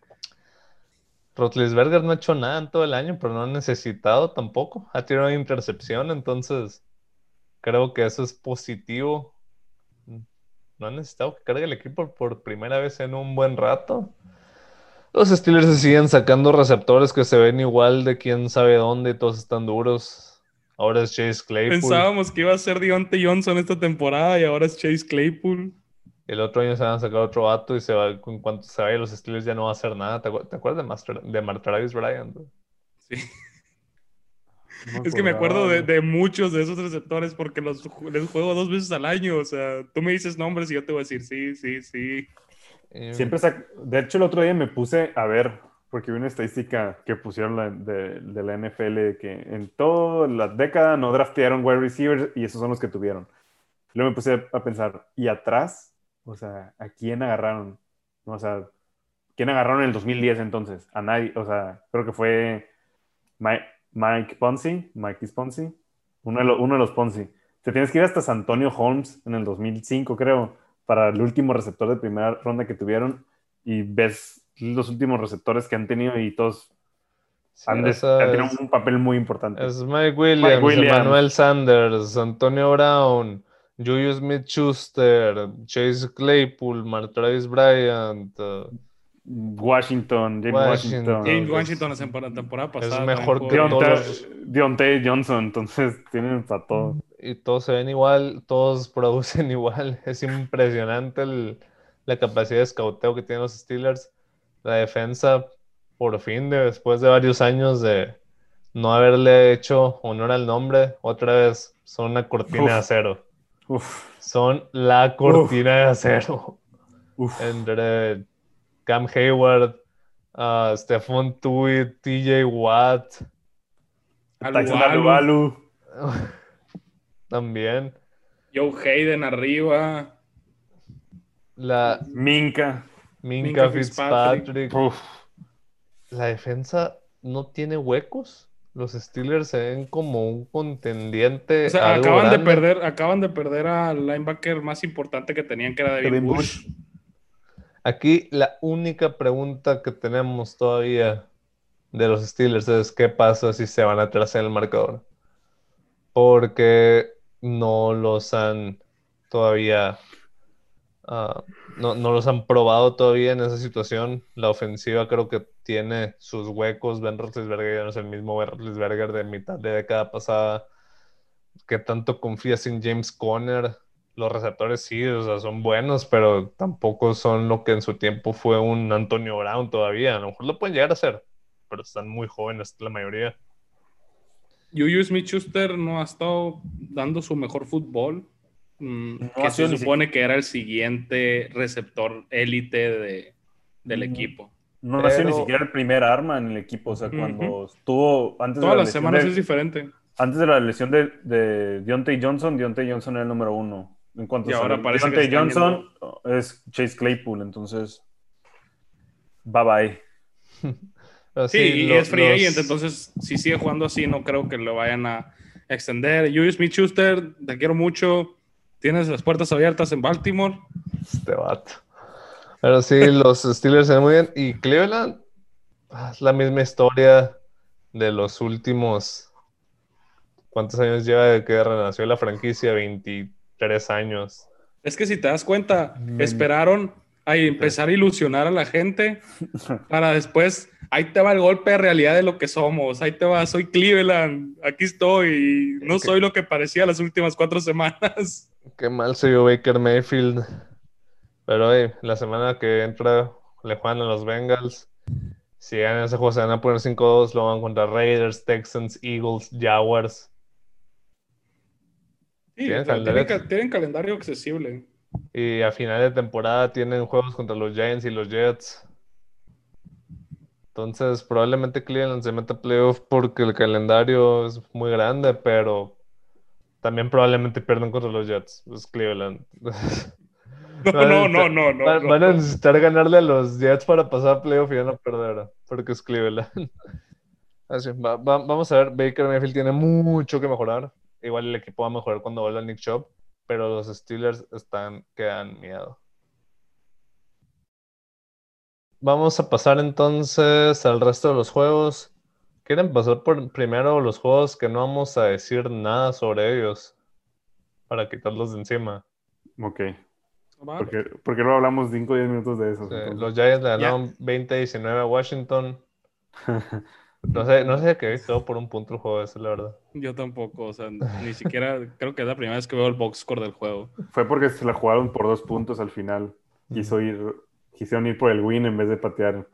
Rotlisberger no ha hecho nada en todo el año, pero no ha necesitado tampoco. Ha tirado una intercepción, entonces creo que eso es positivo. No ha necesitado que cargue el equipo por primera vez en un buen rato. Los Steelers se siguen sacando receptores que se ven igual de quién sabe dónde todos están duros. Ahora es Chase Claypool. Pensábamos que iba a ser Deontay Johnson esta temporada y ahora es Chase Claypool. El otro año se van a sacar otro vato y se va, en cuanto se vaya los Steelers ya no va a hacer nada. ¿Te, acu- te acuerdas de, Master, de Martravis Bryant? Sí. No Es que me acuerdo de, de muchos de esos receptores porque los les juego dos veces al año. O sea, tú me dices nombres y yo te voy a decir sí, sí, sí. Y- Siempre sac- De hecho, el otro día me puse a ver, porque vi una estadística que pusieron la- de, de la NFL que en toda la década no draftearon wide receivers y esos son los que tuvieron. Luego me puse a pensar, ¿y atrás? O sea, ¿a quién agarraron? O sea, ¿quién agarraron en el 2010 entonces? A nadie, o sea, creo que fue Mike, Mike Ponzi, Mike Ponzi, uno de, lo- uno de los Ponzi. Te tienes que ir hasta San Antonio Holmes en el 2005, creo, para el último receptor de primera ronda que tuvieron y ves los últimos receptores que han tenido y todos Sí, han, tenido es- un papel muy importante. Es Mike Williams, Williams. Emmanuel Sanders, Antonio Brown, Julius Smith Schuster, Chase Claypool, Martravis Bryant. uh, Washington, James Washington. Washington. James es- Washington la temporada, pasada. mejor también que jugó. todos Deontay, Johnson, entonces tienen para todo. y todos se ven igual, todos producen igual. Es impresionante el- la capacidad de escauteo que tienen los Steelers. La defensa, por fin, de- después de varios años de no haberle hecho honor al nombre, otra vez son una cortina de acero. Uf, Son la cortina de acero. uf. entre Cam Hayward, uh, Stephon Tuitt, TJ Watt, Tyson Alualu, Alualu. también. Joe Hayden arriba. La Minka. Minka Minka Fitzpatrick. La defensa no tiene huecos. Los Steelers se ven como un contendiente. O sea, acaban de perder, acaban de perder al linebacker más importante que tenían, que era David. Bush. Aquí la única pregunta que tenemos todavía de los Steelers es qué pasa si se van atrás en el marcador. Porque no los han todavía, ah, no, no los han probado todavía en esa situación. La ofensiva creo que tiene sus huecos. Ben Roethlisberger ya no es el mismo Ben Roethlisberger de mitad de década pasada. ¿Qué tanto confías en James Conner? Los receptores sí, o sea, son buenos, pero tampoco son lo que en su tiempo fue un Antonio Brown todavía. A lo mejor lo pueden llegar a ser, pero están muy jóvenes la mayoría. Juju Smith-Schuster no ha estado dando su mejor fútbol. mm, No que ha sido se ni supone que era el siguiente receptor élite de, del Mm. equipo. No nació ni Pero- siquiera el primer arma en el equipo. O sea, cuando estuvo antes Todas de la las lesión semanas de- es diferente. Antes de la lesión de, de Deontay Johnson, Deontay Johnson era el número uno. En cuanto Y a ahora salud, parece que se están Johnson es Chase Claypool, entonces bye bye. Sí, y es free los- agent, entonces si sigue jugando así, no creo que lo vayan a extender. Julius Smith Schuster, te quiero mucho. Tienes las puertas abiertas en Baltimore. Este vato. Pero sí, los Steelers se ven muy bien. Y Cleveland ah, es la misma historia de los últimos. ¿Cuántos años lleva de que renació la franquicia? 23 años. Es que si te das cuenta, esperaron a empezar a ilusionar a la gente para después, ahí te va el golpe de realidad de lo que somos, ahí te va, soy Cleveland, aquí estoy, y no soy lo que parecía las últimas cuatro semanas. Qué mal se vio Baker Mayfield. Pero hey, la semana que entra le juegan a los Bengals. Si ganan ese juego, se van a poner 5-2. Lo van contra Raiders, Texans, Eagles, Jaguars. Sí, Tienen o sea, tienen, calendario. ca- tienen calendario accesible. Y a final de temporada tienen juegos contra los Giants y los Jets. Entonces, probablemente Cleveland se meta a playoff porque el calendario es muy grande, pero también probablemente pierdan contra los Jets. Es Cleveland. No, Van a no, no, no, no. van, no. van a necesitar ganarle a los Jets para pasar a playoff y ya no perder, porque es Cleveland. Así, va- va- vamos a ver, Baker Mayfield tiene mucho que mejorar. Igual el equipo va a mejorar cuando vuelva Nick Chubb, pero los Steelers están que dan miedo. Vamos a pasar entonces al resto de los juegos. ¿Quieren pasar por primero los juegos que no vamos a decir nada sobre ellos? Para quitarlos de encima. Ok. Porque, porque luego hablamos 5 o 10 minutos de eso. Sí, los Giants le ganaron 20-19 a Washington. No sé, no sé qué quedó por un punto el juego ese, la verdad. Yo tampoco, o sea, ni siquiera creo que es la primera vez que veo el box score del juego. Fue porque se la jugaron por dos puntos al final. Quiso ir, quisieron ir por el win en vez de patear.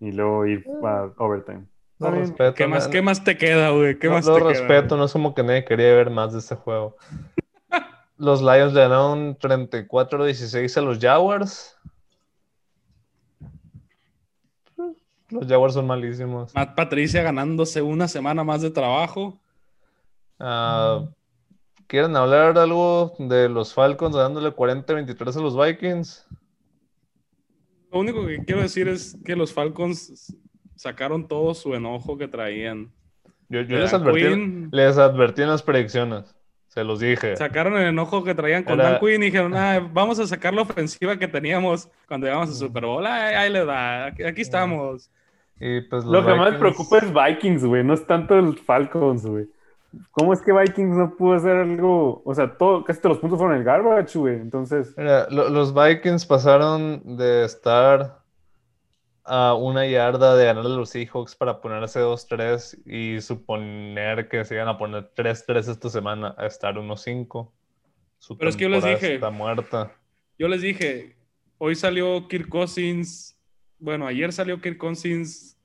Y luego ir a overtime. No respeto. ¿Qué más, qué más te queda, güey? ¿Qué no- más no te queda? respeto, no es como que nadie quería ver más de este juego. Los Lions le ganaron 34-16 a los Jaguars. Los Jaguars son malísimos. Matt Patricia ganándose una semana más de trabajo. Ah, ¿Quieren hablar algo de los Falcons dándole 40-23 a los Vikings? Lo único que quiero decir es que los Falcons sacaron todo su enojo que traían. Yo, les, advertí, les advertí en las predicciones. Se los dije. Sacaron el enojo que traían con Era- Dan Quinn y dijeron, "Ah, vamos a sacar la ofensiva que teníamos cuando llegamos a Super Bowl. Ahí, ahí le da, aquí, aquí estamos. Y pues los Lo que más Vikings- me preocupa es Vikings, güey. No es tanto el Falcons, güey. ¿Cómo es que Vikings no pudo hacer algo? O sea, todo, casi todos los puntos fueron el garbage, güey. Entonces, Mira, lo- los Vikings pasaron de estar a una yarda de ganarle a los Seahawks para ponerse 2-3 y suponer que se iban a poner 3-3 esta semana a estar 1-5. Su Pero es que yo les dije- Está muerta. Yo les dije, hoy salió Kirk Cousins, bueno, ayer salió Kirk Cousins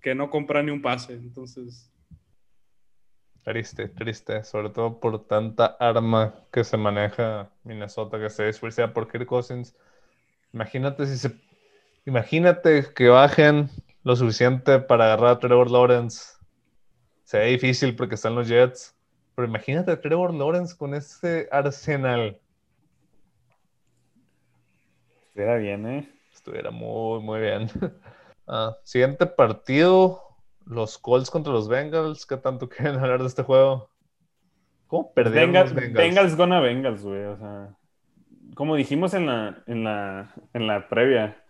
que no compra ni un pase, entonces... Triste, triste. Sobre todo por tanta arma que se maneja Minnesota que se desperdicia por Kirk Cousins. Imagínate si se. Imagínate que bajen lo suficiente para agarrar a Trevor Lawrence. Se ve difícil porque están los Jets. Pero imagínate a Trevor Lawrence con ese arsenal. era bien, ¿eh? Estuviera muy, muy bien. Ah, siguiente partido. Los Colts contra los Bengals. ¿Qué tanto quieren hablar de este juego? ¿Cómo perdieron Bengals, los Bengals? Bengals gonna Bengals, güey. O sea, como dijimos en la, en la, en la previa,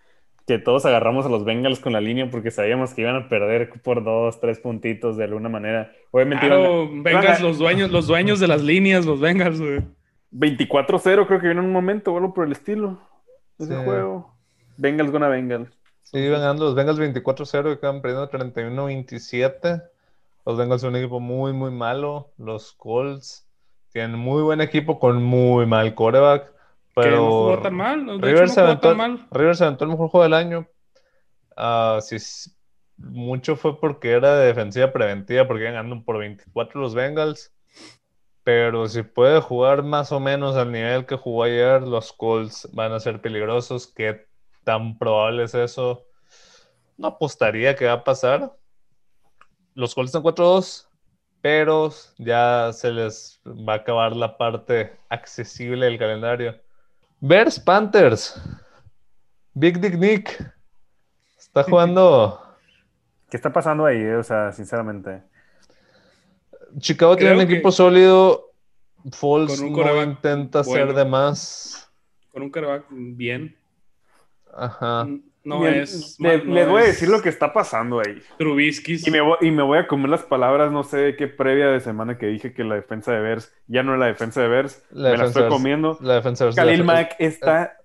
que todos agarramos a los Bengals con la línea porque sabíamos que iban a perder por dos, tres puntitos de alguna manera. Obviamente iban a- Claro, Bengals, los dueños, los dueños de las líneas, los Bengals, güey. 24-0 creo que vino en un momento o algo por el estilo. Ese Sí. juego. Bengals gonna Bengals. Sí, iban ganando los Bengals 24-0 y quedan perdiendo 31-27. Los Bengals son un equipo muy, muy malo. Los Colts tienen muy buen equipo con muy mal coreback. Que no jugó Pero tan mal, de hecho, no Rivers aventó, tan mal. Rivers aventó el mejor juego del año. Ah, sí, mucho fue porque era de defensiva preventiva, porque iban ganando por 24 los Bengals. Pero si puede jugar más o menos al nivel que jugó ayer, los Colts van a ser peligrosos. ¿Qué tan probable es eso? No apostaría que va a pasar. Los Colts están 4-2, pero ya se les va a acabar la parte accesible del calendario. Bears Panthers. Big Dick Nick. Está jugando ¿Qué está pasando ahí? eh? O sea, sinceramente. Chicago tiene un que- equipo sólido. Foles no intenta hacer bueno. de más. Con un quarterback bien. Ajá. No es. le- no les voy a decir lo que está pasando ahí. Trubisky. Y me, voy, y me voy a comer las palabras, no sé de qué previa de semana que dije que la defensa de Bears ya no es la defensa de Bears. La me la estoy Bears- comiendo. La defensa de Khalil la- Mack está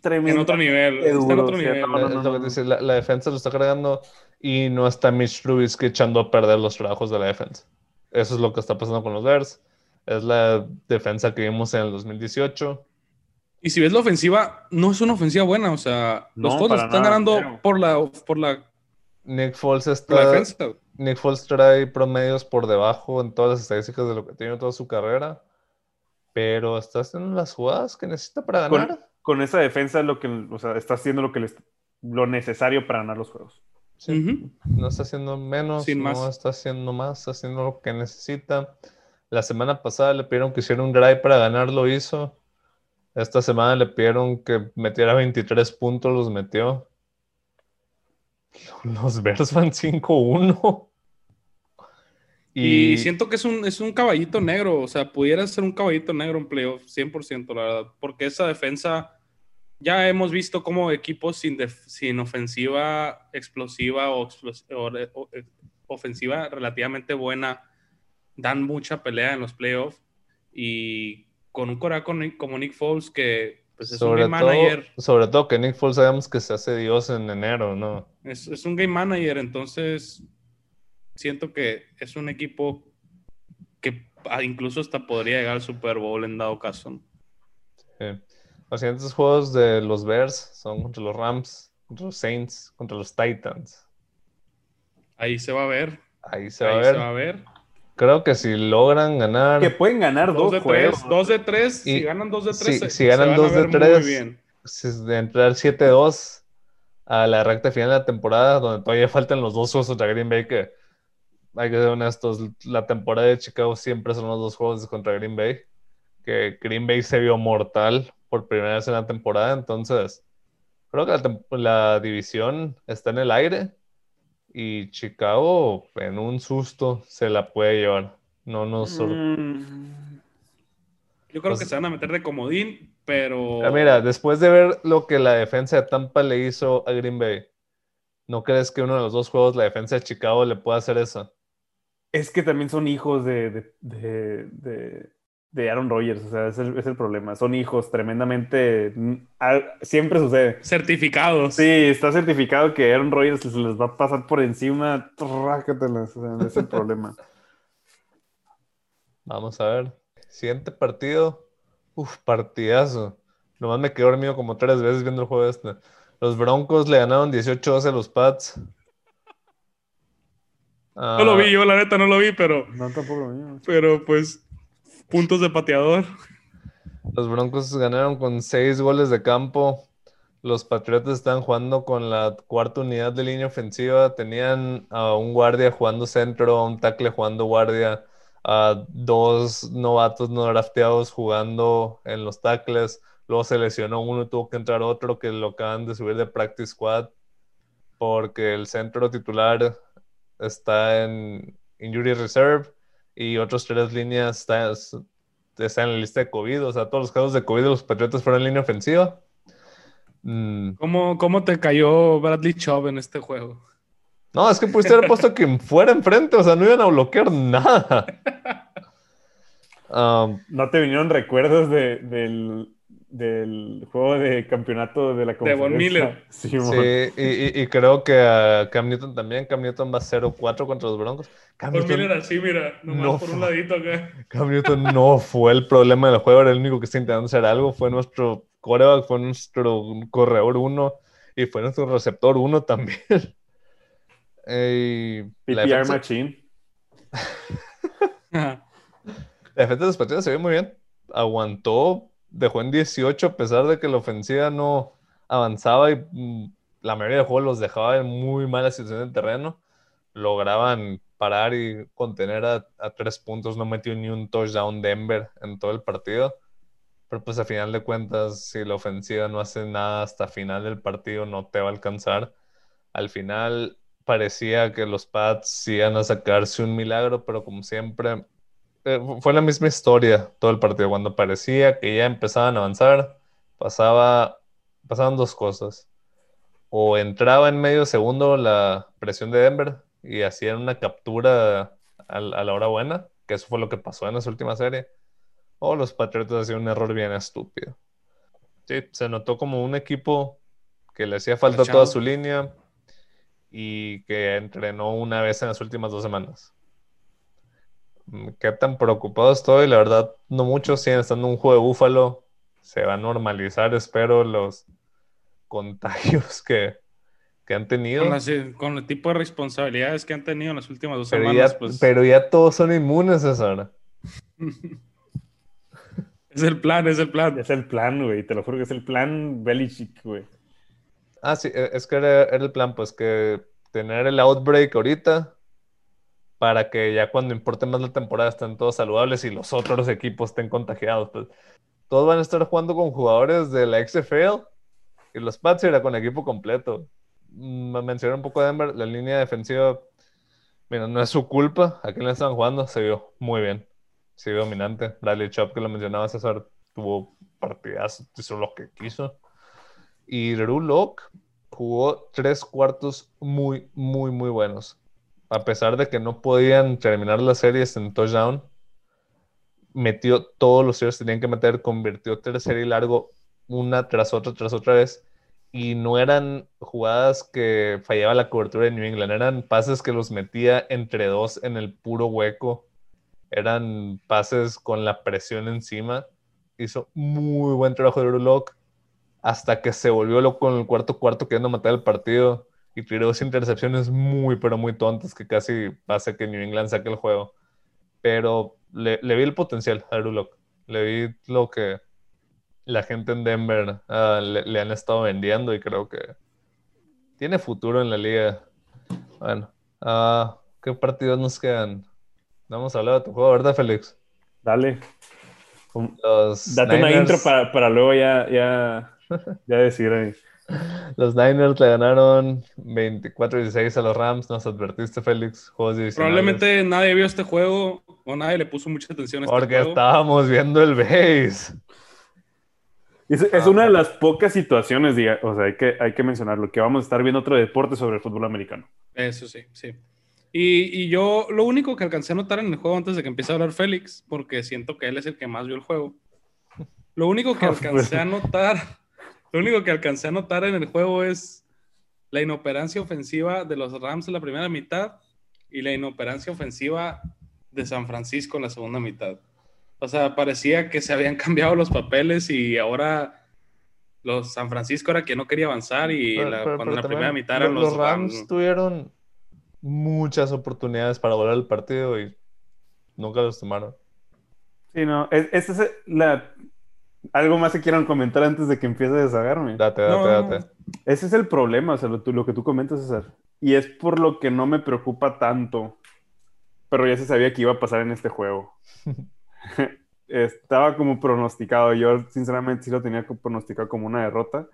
tremendo. En otro nivel. Está en otro nivel. no, no, no, dice, la, la defensa lo está cargando y no está Mitch Trubisky echando a perder los trabajos de la defensa. Eso es lo que está pasando con los Bears. Es la defensa que vimos en el 2018. Y si ves la ofensiva, no es una ofensiva buena. O sea, los No, están nada, ganando por la, por la, Nick Foles está, defensa. Nick Foles trae promedios por debajo en todas las estadísticas de lo que tiene toda su carrera, pero está haciendo las jugadas que necesita para ganar. Con esa defensa lo que, o sea, está haciendo lo que les, lo necesario para ganar los juegos. Sí. No está haciendo menos, Sin no más. está haciendo más, está haciendo lo que necesita. La semana pasada le pidieron que hiciera un drive para ganar, lo hizo. Esta semana le pidieron que metiera 23 puntos, los metió. Los Bears van 5-1. Y, siento que es un, es un caballito negro. O sea, pudiera ser un caballito negro en playoff, 100%, la verdad. Porque esa defensa, ya hemos visto como equipos sin, sin ofensiva explosiva o, explos- o- o- eh, ofensiva relativamente buena dan mucha pelea en los playoffs. Y con un coreano como Nick Foles, que pues, es sobre, un game todo, manager. sobre todo que Nick Foles sabemos que se hace Dios en enero, ¿no? Es, es un game manager, entonces siento que es un equipo que ah, incluso hasta podría llegar al Super Bowl en dado caso. Sí. Los siguientes juegos de los Bears son contra los Rams, contra los Saints, contra los Titans. Ahí se va a ver. Ahí se va a ver. se va a ver. Creo que si logran ganar, Que pueden ganar Dos dos, de juegos. tres, dos de tres, Y si ganan dos de si- tres, se- si ganan dos de ver muy tres, bien. si- de entrar 7-2 a la recta final de la temporada, donde todavía faltan los dos juegos contra Green Bay, que hay que ser honestos, la temporada de Chicago siempre son los dos juegos contra Green Bay, que Green Bay se vio mortal por primera vez en la temporada, entonces creo que la, la división está en el aire y Chicago en un susto se la puede llevar. No nos Mm, Yo creo Pues- que se van a meter de comodín, pero Ah, Mira, después de ver lo que la defensa de Tampa le hizo a Green Bay, ¿no crees que uno de los dos juegos la defensa de Chicago le pueda hacer eso? Es que también son hijos de, de, de, de- de Aaron Rodgers, o sea, es el, es el problema. Son hijos tremendamente... mm, Siempre sucede. certificados. Sí, está certificado que Aaron Rodgers se les va a pasar por encima. Trácatelas, o sea, es el problema. Vamos a ver. Siguiente partido. Uf, partidazo. Nomás me quedé dormido como tres veces viendo el juego este. Los Broncos le ganaron 18-12 a los Pats. No lo Ah, vi, yo la neta no lo vi, pero, No, tampoco lo mío. pero pues puntos de pateador. Los Broncos ganaron con seis goles de campo. Los Patriotas están jugando con la cuarta unidad de línea ofensiva. Tenían a un guardia jugando centro, a un tackle jugando guardia, a dos novatos no drafteados jugando en los tackles. Luego se lesionó uno y tuvo que entrar otro que lo acaban de subir de practice squad porque el centro titular está en injury reserve y otros tres líneas están, están en la lista de COVID. O sea, todos los casos de COVID de los Patriotas fueron en línea ofensiva. Mm, ¿Cómo, ¿Cómo te cayó Bradley Chubb en este juego? No, es que pudiste haber puesto a quien fuera enfrente, o sea, no iban a bloquear nada. Um, ¿No te vinieron recuerdos de- del, del juego de campeonato de la De Von conferencia? Miller. Sí, y, y- y creo que a Cam Newton también. Cam Newton va 0-4 contra los Broncos. Cam Newton, Miller así, mira, nomás no por un fue- ladito acá. Cam Newton no fue el problema del juego, era el único que está intentando hacer algo. Fue nuestro coreback, fue nuestro corredor 1 y fue nuestro receptor 1 también. Ey, la PPR defensa- Machine. La defensa de los Patriotas se vio muy bien. Aguantó, dejó en 18 a pesar de que la ofensiva no avanzaba y mm, la mayoría de juegos los dejaba en muy mala situación de terreno. Lograban parar y contener a, a tres puntos. No metió ni un touchdown Denver en todo el partido. Pero pues a final de cuentas, si la ofensiva no hace nada hasta final del partido, no te va a alcanzar. Al final, parecía que los Pats iban a sacarse un milagro, pero como siempre, eh, fue la misma historia todo el partido. Cuando parecía que ya empezaban a avanzar, pasaba, pasaban dos cosas. O entraba en medio segundo la presión de Denver y hacían una captura a, la hora buena, que eso fue lo que pasó en esa última serie, o los Patriotas hacían un error bien estúpido. Sí, se notó como un equipo que le hacía falta toda su línea y que entrenó una vez en las últimas dos semanas. Mm, qué tan preocupado estoy, la verdad, no mucho, siguen estando en un juego de búfalo, se va a normalizar, espero, los contagios que, han tenido. Con, el tipo de responsabilidades que han tenido en las últimas dos semanas. Ya, pues... Pero ya todos son inmunes, César. es el plan, es el plan. Es el plan, güey, te lo juro que es el plan Belichick, güey. Ah, sí, e, es que era, el plan, pues que tener el outbreak ahorita para que ya cuando importe más la temporada estén todos saludables y los otros equipos estén contagiados. Pues todos van a estar jugando con jugadores de la XFL y los Pats era con equipo completo. Mm, me mencioné un poco de Denver, la línea defensiva, mira, no es su culpa, a quién le estaban jugando, se vio muy bien, se vio dominante. Bradley Chop, que lo mencionaba César, tuvo partidas, hizo lo que quiso. Y Drew Locke jugó tres cuartos muy, muy, muy buenos. A pesar de que no podían terminar las series en touchdown, metió todos los tiros que tenían que meter, convirtió tercera y largo una tras otra, tras otra vez. Y no eran jugadas que fallaba la cobertura de New England, eran pases que los metía entre dos en el puro hueco. Eran pases con la presión encima. Hizo muy buen trabajo de Lock hasta que se volvió loco en el cuarto cuarto queriendo matar el partido y tiró dos intercepciones muy, pero muy tontas que casi hace que New England saque el juego. Pero le, vi el potencial a Drew Le vi lo que la gente en Denver ah, le, han estado vendiendo y creo que tiene futuro en la liga. Bueno, uh, ¿qué partidos nos quedan? Vamos a hablar de tu juego, ¿verdad, Félix? Dale. Date una intro para, para luego ya, ya, ya decir ahí. Los Niners le ganaron 24-16 a los Rams. Nos advertiste, Félix. Probablemente nadie vio este juego o nadie le puso mucha atención a este Porque estábamos viendo el base. Es, es una de las pocas situaciones, o sea, hay que, hay que mencionarlo, que vamos a estar viendo otro deporte sobre el fútbol americano. Eso sí, sí. Y, y, yo lo único que alcancé a notar en el juego antes de que empiece a hablar Félix, porque siento que él es el que más vio el juego, lo único que alcancé a notar lo único que alcancé a notar en el juego es la inoperancia ofensiva de los Rams en la primera mitad y la inoperancia ofensiva de San Francisco en la segunda mitad. O sea, parecía que se habían cambiado los papeles y ahora los San Francisco era quien no quería avanzar y cuando en la primera mitad eran los, Rams, tuvieron muchas oportunidades para volar el partido y nunca los tomaron. Sí, no, esta es la, ¿Algo más que quieran comentar antes de que empiece a desagarme? Date, date, date. Ese es el problema, o sea, lo, que tú comentas, César. Y es por lo que no me preocupa tanto. Pero ya se sabía que iba a pasar en este juego. Estaba como pronosticado. Yo, sinceramente, sí lo tenía pronosticado como una derrota.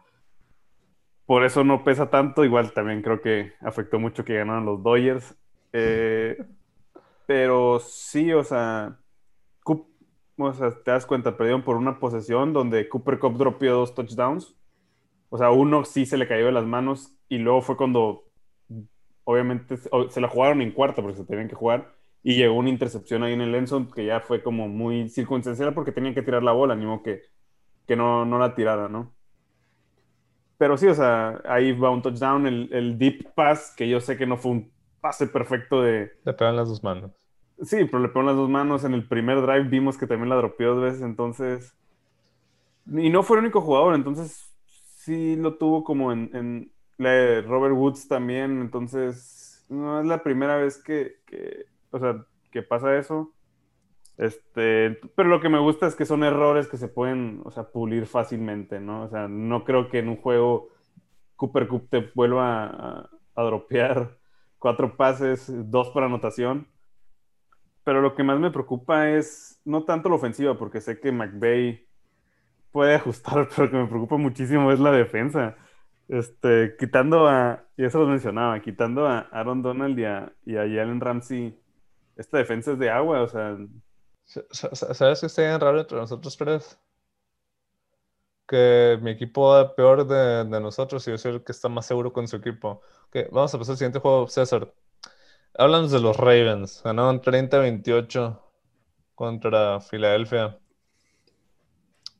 Por eso no pesa tanto. Igual también creo que afectó mucho que ganaran los Dodgers. Eh, pero sí, o sea, te das cuenta, perdieron por una posesión donde Cooper Cup dropeó dos touchdowns. O sea, uno sí se le cayó de las manos y luego fue cuando, obviamente, se la jugaron en cuarta porque se tenían que jugar y llegó una intercepción ahí en el Enson que ya fue como muy circunstancial porque tenían que tirar la bola, ni modo que, que no, no la tirara, ¿no? Pero sí, o sea, ahí va un touchdown, el, el deep pass, que yo sé que no fue un pase perfecto de... Le pegan las dos manos. Sí, pero le pegó las dos manos. En el primer drive vimos que también la dropeó dos veces, entonces. Y no fue el único jugador, entonces sí lo tuvo como en, en la Robert Woods también, entonces no es la primera vez que, que, o sea, que pasa eso. Este, pero lo que me gusta es que son errores que se pueden, o sea, pulir fácilmente, ¿no? O sea, no creo que en un juego Cooper Cup te vuelva a, a dropear cuatro pases, dos para anotación pero lo que más me preocupa es no tanto la ofensiva, porque sé que McVeigh puede ajustar, pero lo que me preocupa muchísimo es la defensa. Este, quitando a, y eso lo mencionaba, quitando a Aaron Donald y a, y a Jalen Ramsey, esta defensa es de agua, o sea, Sa- sa- sa- ¿Sabes qué está bien raro entre nosotros tres? Que mi equipo va peor de, nosotros y yo soy el que está más seguro con su equipo. Ok, vamos a pasar al siguiente juego, César. Háblanos de los Ravens. Ganaron 30-28 contra Filadelfia.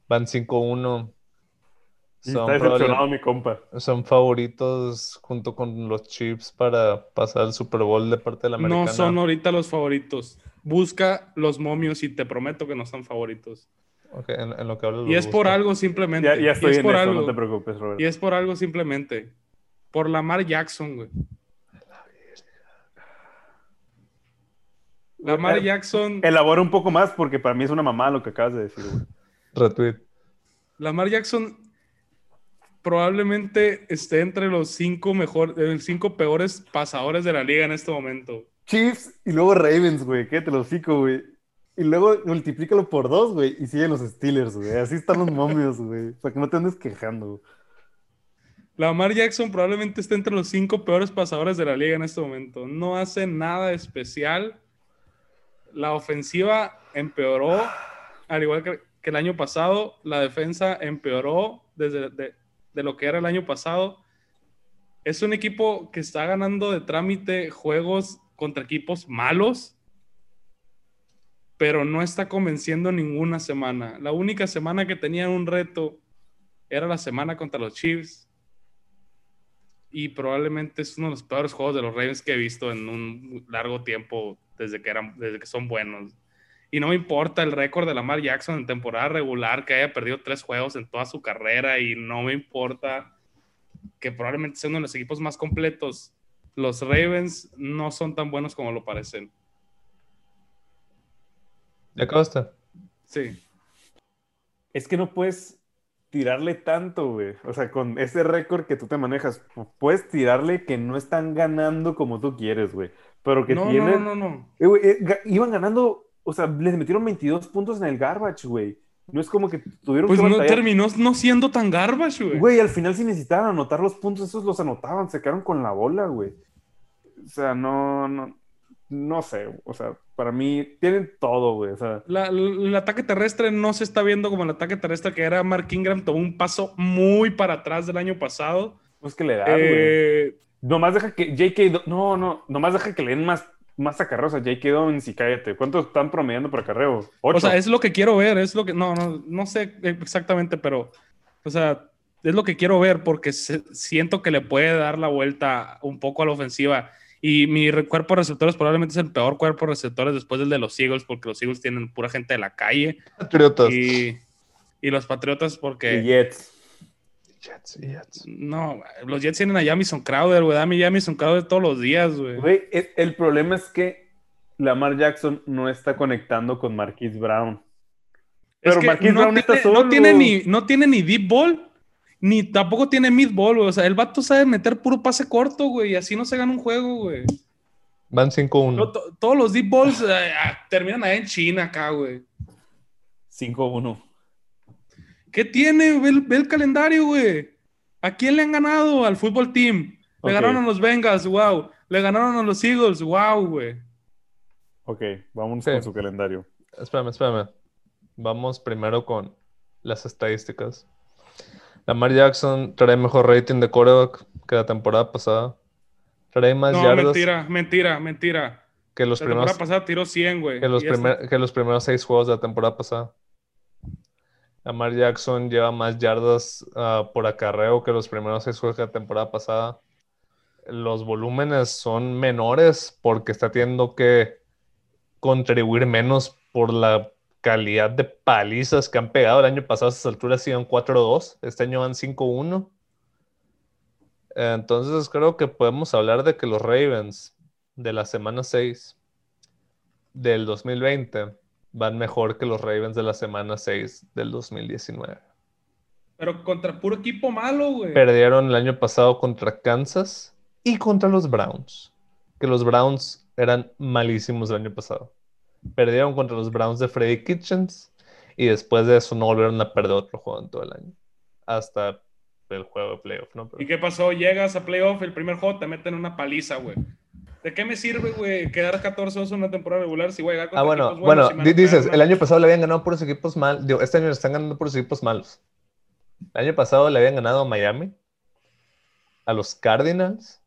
Van 5-1. y Son, está decepcionado probable- mi compa. son favoritos junto con los Chiefs para pasar al Super Bowl de parte de la No americana. son ahorita los favoritos. Busca los momios y te prometo que no son favoritos. Ok, en, en lo que hablas Y es por algo simplemente. Ya, ya Y estoy es en por eso, algo. no te preocupes, Robert. Y es por algo simplemente. Por Lamar Jackson, güey. Lamar Eh, Jackson. Elabora un poco más porque para mí es una mamá lo que acabas de decir, güey. Retweet. Lamar Jackson probablemente esté entre los cinco mejor, eh, cinco peores pasadores de la liga en este momento. Chiefs y luego Ravens, güey, qué te lo fico, güey. Y luego multiplícalo por dos, güey, y siguen los Steelers, güey. Así están los momios, güey. Para que no te andes quejando, güey. Lamar Jackson probablemente esté entre los cinco peores pasadores de la liga en este momento. No hace nada especial. La ofensiva empeoró, al igual que, el año pasado. La defensa empeoró desde de, lo que era el año pasado. Es un equipo que está ganando de trámite juegos contra equipos malos, pero no está convenciendo ninguna semana. La única semana que tenían un reto era la semana contra los Chiefs y probablemente es uno de los peores juegos de los Ravens que he visto en un largo tiempo desde que, eran, desde que son buenos. Y no me importa el récord de Lamar Jackson en temporada regular, que haya perdido tres juegos en toda su carrera, y no me importa que probablemente sea uno de los equipos más completos. Los Ravens no son tan buenos como lo parecen. ¿Ya acabaste? Sí. Es que no puedes tirarle tanto, güey. O sea, con ese récord que tú te manejas, pu- puedes tirarle que no están ganando como tú quieres, güey. Pero que No, no, tienen... no, no. Eh, güey, eh, ga- iban ganando, o sea, les metieron 22 puntos en el garbage, güey. No es como que tuvieron Pues que no batallar. terminó no siendo tan garbage, güey. Güey, al final si necesitaban anotar los puntos, esos los anotaban, se quedaron con la bola, güey. O sea, no, no, no sé, o sea, para mí tienen todo, güey, o sea, La- la- el ataque terrestre no se está viendo como el ataque terrestre que era Mark Ingram. Tomó un paso muy para atrás del año pasado. pues que le da, güey. Nomás deja que J.K. No, no, nomás deja que le den más, más acarreos a J.K. Dobbins y cállate. ¿Cuánto están promediando por acarreo? Ocho. o sea, es lo que quiero ver. Es lo que. No, no, no sé exactamente, pero. O sea, es lo que quiero ver porque se- siento que le puede dar la vuelta un poco a la ofensiva. Y mi cuerpo de receptores probablemente es el peor cuerpo de receptores después del de los Eagles, porque los Eagles tienen pura gente de la calle. Patriotas. Y, y los Patriotas, Y porque. Jets. Jets, Jets. No, güey, los Jets tienen a Jamison Crowder, güey. Dame Jamison Crowder todos los días, güey. Güey, es- el problema es que Lamar Jackson no está conectando con Marquise Brown. Es Pero que Marquise no Brown está solo. no tiene ni, no tiene ni deep ball, ni tampoco tiene mid ball, güey. O sea, el vato sabe meter puro pase corto, güey, y así no se gana un juego, güey. Van 5-1. To- to- Todos los deep balls eh, ah, terminan ahí en China, acá, güey. 5-1. ¿Qué tiene? Ve el, ve el calendario, güey. ¿A quién le han ganado? Al fútbol team. Le ganaron a los Bengals, wow. Le ganaron a los Eagles, wow, güey. Ok, vamos Sí. con su calendario. Espérame, espérame. Vamos primero con las estadísticas. Lamar Jackson trae mejor rating de quarterback que la temporada pasada. Trae más No, yardas mentira, mentira, mentira. que los la primeros temporada pasada tiró 100, güey. que los, primer- que los primeros seis juegos de la temporada pasada. Lamar Jackson lleva más yardas ah, por acarreo que los primeros seis juegos de la temporada pasada. Los volúmenes son menores porque está teniendo que contribuir menos por la calidad de palizas que han pegado. El año pasado a estas alturas iban 4-2, este año van 5-1. Entonces creo que podemos hablar de que los Ravens de la semana 6 del 2020 van mejor que los Ravens de la semana 6 del 2019. Pero contra puro equipo malo, güey. Perdieron el año pasado contra Kansas y contra los Browns, que los Browns eran malísimos el año pasado. Perdieron contra los Browns de Freddy Kitchens y después de eso no volvieron a perder otro juego en todo el año. Hasta del juego de playoff, ¿no? Pero- ¿Y qué pasó? Llegas a playoff, el primer juego te meten una paliza, güey. ¿De qué me sirve, güey, quedar 14-2 en una temporada regular si voy a llegar Ah, contra bueno, equipos buenos bueno, dices, el año pasado le habían ganado por equipos malos. Este año le están ganando por equipos malos. El año pasado le habían ganado a Miami, a los Cardinals,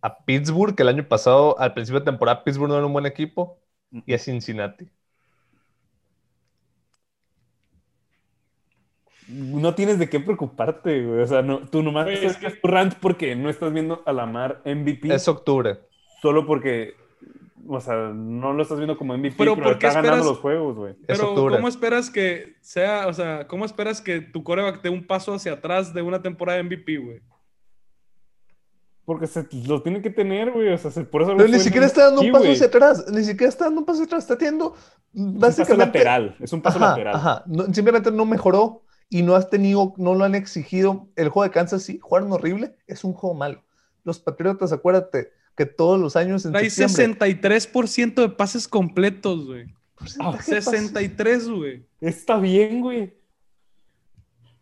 a Pittsburgh, que el año pasado, al principio de temporada, Pittsburgh no era un buen equipo, y a Cincinnati. No tienes de qué preocuparte, güey. O sea, no, tú nomás es que- tu rant porque no estás viendo a Lamar MVP. Es octubre. Solo porque, o sea, no lo estás viendo como MVP, Pero pero, ¿por qué está ganando los juegos, güey. Es Pero, octubre. ¿cómo esperas que sea, o sea, cómo esperas que tu coreback dé un paso hacia atrás de una temporada de MVP, güey? Porque se lo tiene que tener, güey. O sea, se- por eso Pero ni siquiera está dando un paso güey. hacia atrás. Ni siquiera está dando un paso hacia atrás. Está teniendo Es un paso básicamente. lateral. Es un paso Ajá, lateral. ajá. No- simplemente no mejoró y no has tenido, no lo han exigido. El juego de Kansas sí, jugaron horrible, es un juego malo. Los Patriotas, acuérdate que todos los años en Trae septiembre, 63% de pases completos, güey. pases. 63, güey. Está bien, güey.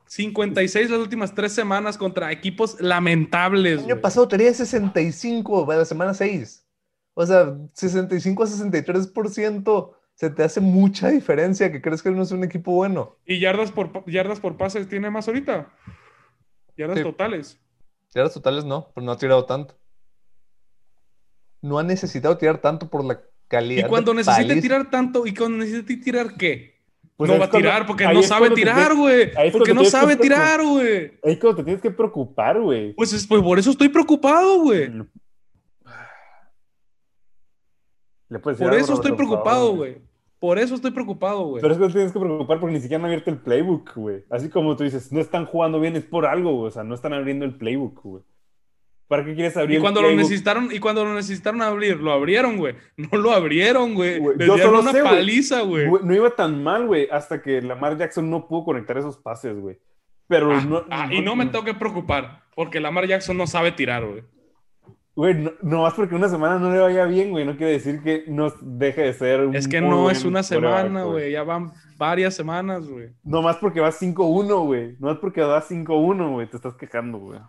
56 las últimas tres semanas contra equipos lamentables, El año güey. pasado tenía 65 para la semana 6. O sea, 65 a 63%. Se te hace mucha diferencia que crees que no es un equipo bueno. ¿Y yardas por, yardas por pases tiene más ahorita? Yardas Sí. totales. Yardas totales no, pero no ha tirado tanto. No ha necesitado tirar tanto por la calidad. Y cuando necesite paliza. tirar tanto, ¿y cuando necesite tirar qué? Pues no va a tirar porque no sabe tirar, güey. Porque no sabe tirar, güey. Ahí es cuando te tienes que preocupar, güey. Pues, es- pues por eso estoy preocupado, güey. Le puedes decir Por eso estoy preocupado, güey. Por eso estoy preocupado, güey. Pero es que te tienes que preocupar porque ni siquiera han abierto el playbook, güey. Así como tú dices, no están jugando bien, es por algo, güey. O sea, no están abriendo el playbook, güey. ¿Para qué quieres abrir Y el cuando lo playbook? necesitaron, y cuando lo necesitaron abrir, lo abrieron, güey. No lo abrieron, güey. Les yo dieron solo una sé, paliza, güey. No iba tan mal, güey, hasta que Lamar Jackson no pudo conectar esos pases, güey. Pero Ah, no, ah, y no me tengo que preocupar, porque Lamar Jackson no sabe tirar, güey. Güey, no, nomás porque una semana no le vaya bien, güey, no quiere decir que no deje de ser un Es que no es una semana, güey. Ya van varias semanas, güey. Nomás porque vas 5-1, güey. Nomás porque vas 5-1, güey. Te estás quejando, güey.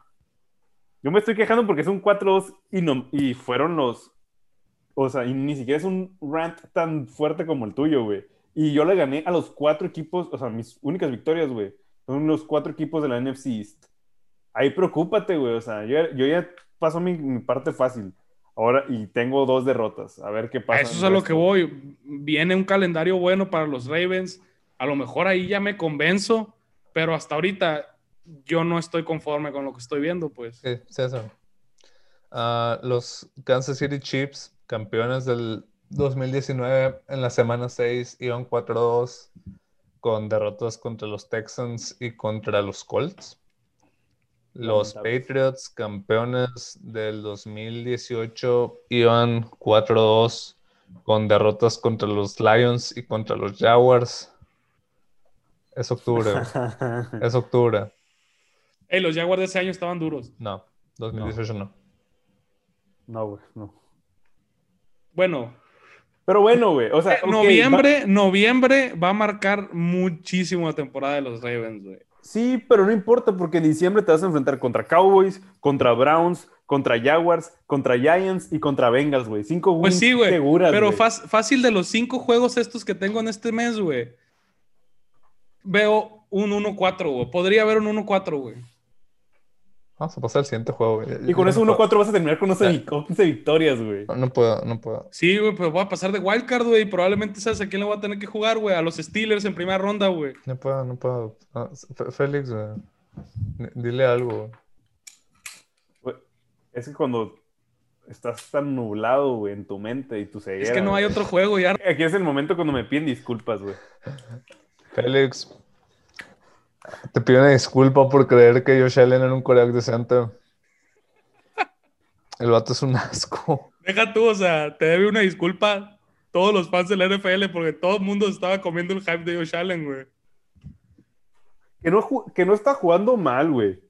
Yo me estoy quejando porque es un 4-2 y, no, y fueron los... O sea, y ni siquiera es un rant tan fuerte como el tuyo, güey. Y yo le gané a los cuatro equipos, o sea, mis únicas victorias, güey. Son los cuatro equipos de la NFC East. Ahí preocúpate, güey. O sea, yo, yo ya paso mi, mi parte fácil. Ahora, y tengo dos derrotas. A ver qué pasa. eso es a lo que voy. Viene un calendario bueno para los Ravens. A lo mejor ahí ya me convenzo, pero hasta ahorita yo no estoy conforme con lo que estoy viendo, pues. Sí, César. Ah, los Kansas City Chiefs, campeones del 2019 en la semana 6, iban 4-2 con derrotas contra los Texans y contra los Colts. Los. Patriots, campeones del 2018, iban 4-2 con derrotas contra los Lions y contra los Jaguars. Es octubre, güey. es octubre. Ey, los Jaguars de ese año estaban duros. No, 2018 no. no, güey, no. Bueno, Pero bueno, güey. O sea, va- noviembre, noviembre va a marcar muchísimo la temporada de los Ravens, güey. Sí, pero no importa porque en diciembre te vas a enfrentar contra Cowboys, contra Browns, contra Jaguars, contra Giants y contra Bengals, güey. Cinco Pues wins sí, güey. seguras, Pero fácil de los cinco juegos estos que tengo en este mes, güey. Veo un 1-4, güey. Podría haber un 1-4, güey. Vamos a pasar al siguiente juego. güey. Y con eso no 1-4 vas a terminar con 11 vic- 11 victorias, güey. No puedo, no puedo. Sí, güey, pero voy a pasar de wildcard, güey. y Probablemente sabes a quién le voy a tener que jugar, güey. A los Steelers en primera ronda, güey. No puedo, no puedo. Ah, Félix, güey, dile algo. güey. Güey, Es que cuando estás tan nublado, güey, en tu mente y tu ceguera. Es que no hay güey. otro juego ya. Aquí es el momento cuando me piden disculpas, güey. Félix, te pido una disculpa por creer que Josh Allen era un coreback decente. El vato es un asco. Deja tú, o sea, te debe una disculpa todos los fans de la NFL porque todo el mundo estaba comiendo el hype de Josh Allen, güey. Que no, que no está jugando mal, güey.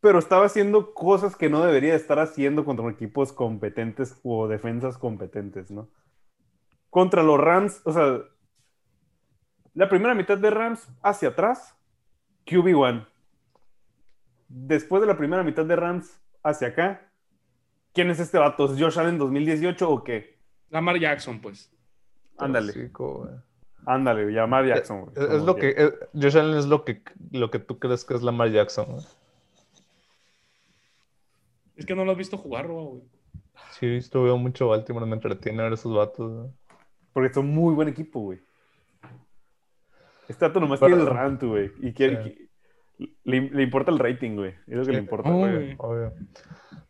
Pero estaba haciendo cosas que no debería estar haciendo contra equipos competentes o defensas competentes, ¿no? Contra los Rams, o sea, la primera mitad de Rams hacia atrás QB1. Después de la primera mitad de Rams hacia acá, ¿quién es este vato? ¿Es Josh Allen 2018 o qué? Lamar Jackson, pues. Ándale. Ándale, Lamar Jackson. güey. Es, lo que, eh, Josh Allen es lo que, lo que tú crees que es Lamar Jackson. güey. Es que no lo has visto jugar, güey. Sí, estuve veo mucho Baltimore, me entretiene ver esos vatos. güey. Porque son muy buen equipo, güey. Este vato nomás quiere el rant, güey. Y quiere, Sí. le, le importa el rating, güey. Es lo que le importa. Güey. Obvio.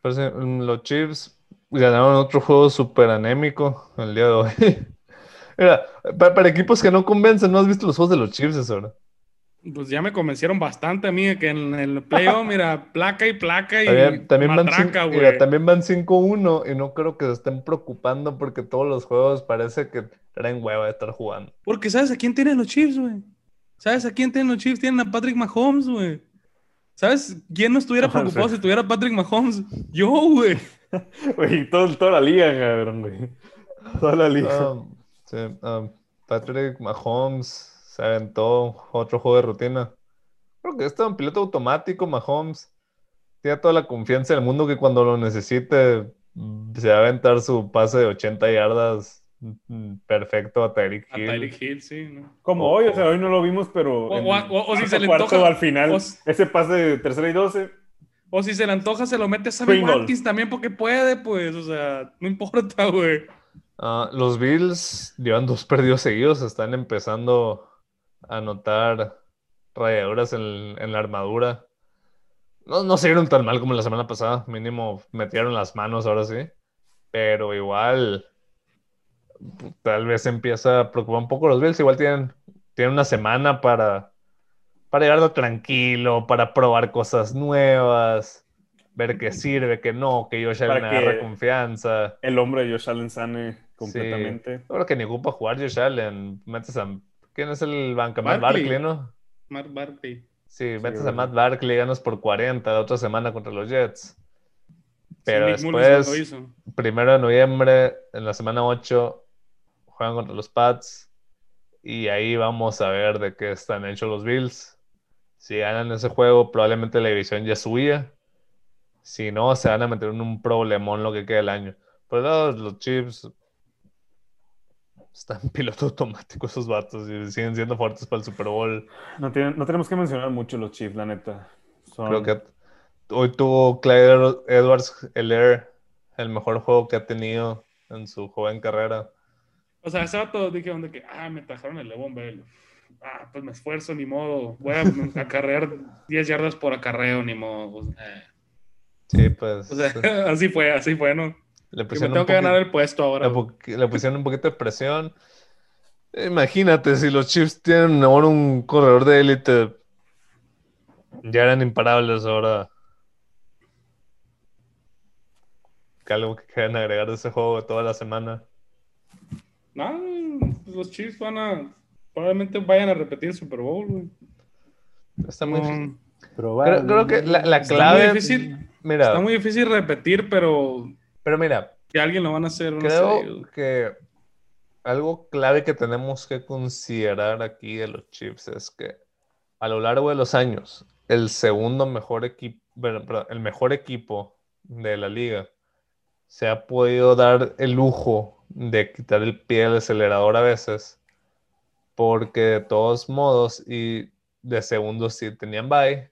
Pero sí, mm, los Chiefs ganaron otro juego súper anémico el día de hoy. Mira, pa- para, equipos que no convencen, ¿no has visto los juegos de los Chiefs ahora? Pues ya me convencieron bastante a mí de que en el playoff, mira, placa y placa y También, también van, matraca, güey. mira, también van 5-1 y no creo que se estén preocupando porque todos los juegos parece que traen hueva de estar jugando. Porque ¿sabes a quién tienen los Chiefs, güey? ¿Sabes a quién tienen los Chiefs? Tienen a Patrick Mahomes, güey. ¿Sabes quién no estuviera preocupado si tuviera Patrick Mahomes? Yo, güey. Güey, todo, toda la liga, cabrón, güey. Toda la liga. Um, sí, um, Patrick Mahomes se aventó otro juego de rutina. Creo que está en piloto automático, Mahomes. Tiene toda la confianza del mundo que cuando lo necesite mm, se va a aventar su pase de 80 yardas mm, perfecto a Tyreek A Hill. Tyreek Hill, sí, ¿no? Como hoy, o sea, hoy no lo vimos, pero. O- en o- o- o si se le cuarto antoja- al final, ese pase de tercera y 12. O si se le antoja, se lo mete a Sammy. Watkins también porque puede, pues. O sea, no importa, güey. Ah, los Bills llevan dos perdidos seguidos, están empezando a notar rayaduras en, en la armadura. No, no se vieron tan mal como la semana pasada, mínimo metieron las manos ahora sí, pero igual tal vez empieza a preocupar un poco los Bills, igual tienen, tienen una semana para, para llevarlo tranquilo, para probar cosas nuevas, ver qué sirve, qué no, que Josh Allen agarre confianza. El hombre de Josh Allen sane completamente. Ahora que ni ocupa jugar Josh Allen, metes a... ¿Quién es el banca? Matt Barkley. ¿no? Mark Barkley. Sí, metes a güey. Matt Barkley, ganas por 40 la otra semana contra los Jets. Pero Sí, después, primero de noviembre, en la semana 8, juegan contra los Pats. Y ahí vamos a ver de qué están hechos los Bills. Si ganan ese juego, probablemente la división ya suya. Si no, se van a meter en un problemón lo que queda del año. Por el lado, los Chiefs están en piloto automático esos vatos y siguen siendo fuertes para el Super Bowl. No, tienen- no tenemos que mencionar mucho los Chiefs, la neta. Son- Creo que hoy tuvo Clyde Edwards Heller el mejor juego que ha tenido en su joven carrera. O sea, ese vato dijeron de que, ah, me trajeron el Levon Bell. Ah, pues me esfuerzo, ni modo. Voy a acarrear 10 yardas por acarreo, ni modo. Pues, eh. Sí, pues O sea, así fue, así fue, ¿no? Le Que me pusieron tengo un que ganar el puesto ahora. le, pu- le pusieron un poquito de presión. Imagínate, si los Chiefs tienen ahora un corredor de élite, ya eran imparables ahora. ¿Qué algo que quieran agregar de ese juego toda la semana? No, pues los Chiefs van a. Probablemente vayan a repetir el Super Bowl, güey. Está muy No, difícil. Creo, creo que la, la Está clave. muy difícil. Mira, Está muy difícil repetir, pero pero mira, que alguien lo van a hacer. No Creo sé. que algo clave que tenemos que considerar aquí de los Chiefs es que a lo largo de los años, el segundo mejor equipo, el mejor equipo de la liga se ha podido dar el lujo de quitar el pie del acelerador a veces, porque de todos modos y de segundos sí tenían bye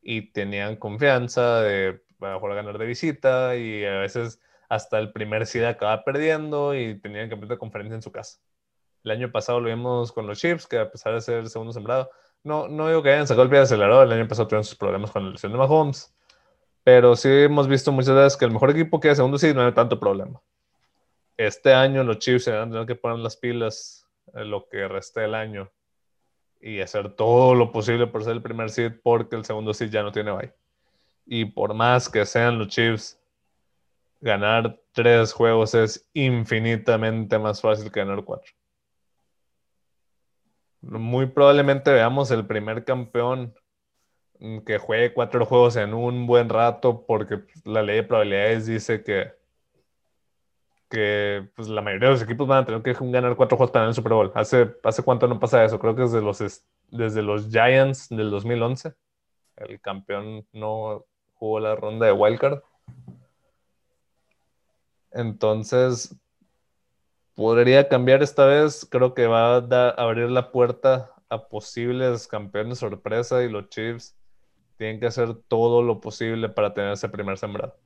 y tenían confianza de a lo mejor ganar de visita y a veces hasta el primer seed acaba perdiendo y tenían que de conferencia en su casa. El año pasado lo vimos con los Chiefs, que a pesar de ser el segundo sembrado, no, no digo que hayan sacado el pie del acelerador, el año pasado tuvieron sus problemas con la lesión de Mahomes, pero sí hemos visto muchas veces que el mejor equipo que de segundo seed no hay tanto problema. Este año los Chiefs se van a tener que poner las pilas en lo que resta del año y hacer todo lo posible por ser el primer seed porque el segundo seed ya no tiene bye. Y por más que sean los Chiefs, ganar tres juegos es infinitamente más fácil que ganar cuatro. Muy probablemente veamos el primer campeón que juegue cuatro juegos en un buen rato porque la ley de probabilidades dice que, que pues, la mayoría de los equipos van a tener que ganar cuatro juegos para ganar el Super Bowl. ¿Hace, ¿Hace cuánto no pasa eso? Creo que desde los, es- desde los Giants del 2011. El campeón no jugó la ronda de wildcard. Entonces, podría cambiar esta vez. Creo que va a abrir la puerta a posibles campeones sorpresa y los Chiefs tienen que hacer todo lo posible para tener ese primer sembrado.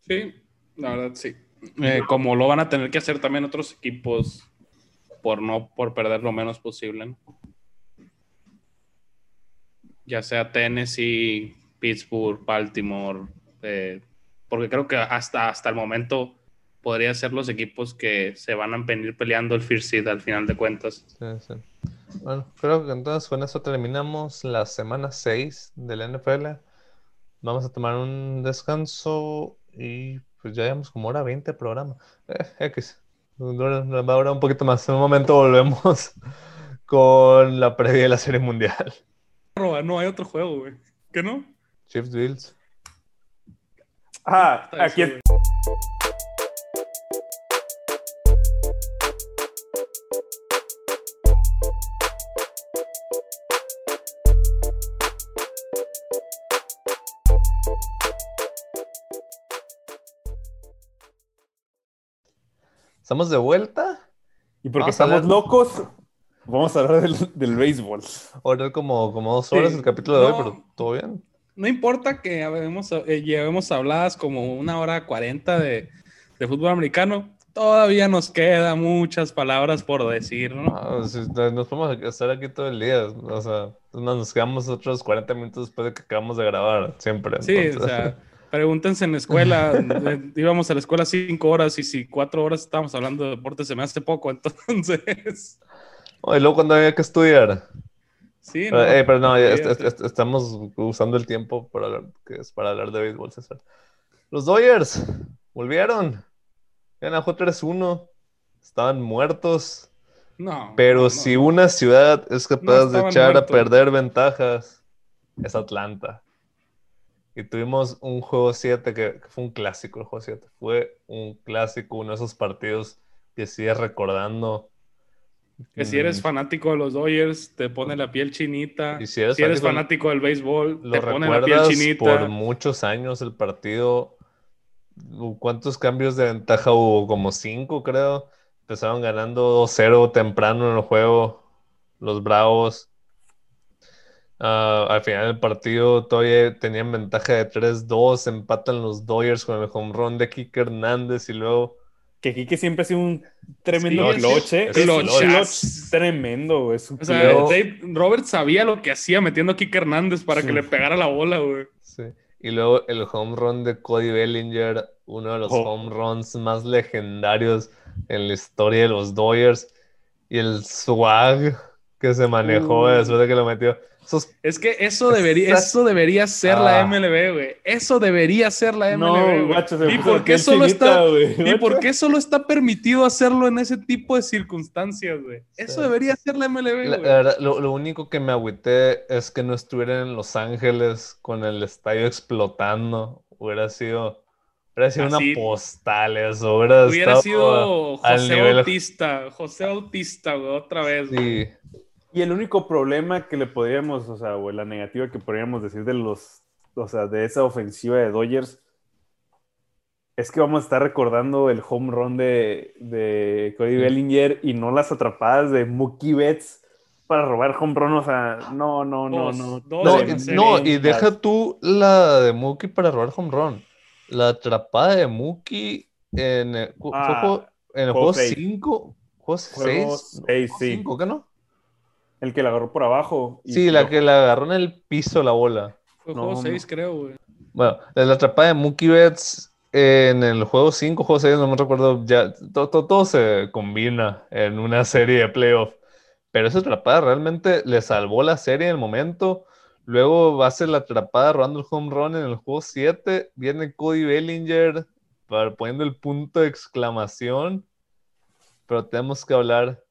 Sí, la verdad sí. Eh, como lo van a tener que hacer también otros equipos por no por perder lo menos posible. ¿no? Ya sea Tennessee, Pittsburgh, Baltimore, eh, porque creo que hasta, hasta el momento podría ser los equipos que se van a venir peleando el First Seed al final de cuentas. Sí, sí. Bueno, creo que entonces con eso terminamos la semana 6 de la NFL. Vamos a tomar un descanso y pues ya llevamos como hora 20 de programa. Eh, X. Va a durar un poquito más. En un momento volvemos con la previa de la Serie Mundial. No, hay otro juego, güey. ¿Qué no? Chiefs Bills. Ah, aquí es-. Estamos de vuelta. Y porque Vamos estamos hablar- locos, vamos a hablar del, del béisbol. Ahora como, como dos horas Sí. el capítulo de hoy, pero todo bien. No importa que habemos, eh, llevemos habladas como una hora cuarenta de, de fútbol americano, todavía nos quedan muchas palabras por decir, ¿no? Ah, nos podemos estar aquí todo el día. O sea, nos quedamos otros 40 minutos después de que acabamos de grabar, siempre. Sí, o sea, pregúntense en la escuela, íbamos a la escuela cinco horas y si cuatro horas estábamos hablando de deporte se me hace poco, entonces, Oh, y luego cuando había que estudiar. Sí, eh, pero no, ya est- olvídate. est- est- estamos usando el tiempo para hablar, que es para hablar de béisbol, César. Los Dodgers volvieron. Ganó 3-1. Estaban muertos. no, Pero no, si no. una ciudad es capaz de echar a perder ventajas, es Atlanta. Y tuvimos un juego 7 que, que fue un clásico, el juego 7. Fue un clásico, uno de esos partidos que sigues recordando. Que si eres fanático de los Dodgers, te pone la piel chinita. Y Si si eres, fanático- fanático del béisbol, Lo te pone la piel chinita. por muchos años el partido. ¿Cuántos cambios de ventaja hubo? Como cinco, creo. Empezaron ganando 2-0 temprano en el juego. Los Bravos. Ah, al final del partido todavía tenían ventaja de 3-2. Empatan los Dodgers con el home run de Kike Hernández y luego. Que Kike siempre ha sido un tremendo Sí, clutch, ¿eh? es Es tremendo, güey. Es un O sea, Dave Roberts sabía lo que hacía metiendo a Kike Hernández para Sí. que le pegara la bola, güey. sí. Y luego el home run de Cody Bellinger, uno de los Oh. home runs más legendarios en la historia de los Dodgers. Y el swag que se manejó Uh. después de que lo metió. Esos Es que eso debería, eso debería ser la Ah. MLB, güey. Eso debería ser la No, MLB, güey. guacho, se me ¿Y por qué solo está. ¿Y por qué solo está permitido hacerlo en ese tipo de circunstancias, güey? Eso Sí. debería ser la MLB, La- güey. la verdad, lo, lo único que me agüité es que no estuvieran en Los Ángeles con el estadio explotando. Hubiera sido, hubiera sido una postal eso. Hubiera, Hubiera estado sido José nivel- Bautista, José Bautista, güey, otra vez. güey. Y el único problema que le podríamos, o sea, o la negativa que podríamos decir de los, o sea, de esa ofensiva de Dodgers, es que vamos a estar recordando el home run de, de Cody Bellinger y no las atrapadas de Mookie Betts para robar home run, o sea, no, no, no, Dos, no. dos No, y- no, y deja tú la de Mookie para robar home run. La atrapada de Mookie en el, Ah, juego- en el juego juego seis. 5, juego Juego 6, seis, sí. ¿qué no? El que la agarró por abajo. y Sí, la lo- que la agarró en el piso la bola. Fue No, juego no. 6, creo, güey. Bueno, la la atrapada de Mookie Betts en el juego 5, juego 6, no me recuerdo, ya to- to- todo, se combina en una serie de playoff. Pero esa atrapada realmente le salvó la serie en el momento. Luego va a ser la atrapada robando el home run en el juego 7. Viene Cody Bellinger para- poniendo el punto de exclamación. Pero tenemos que hablar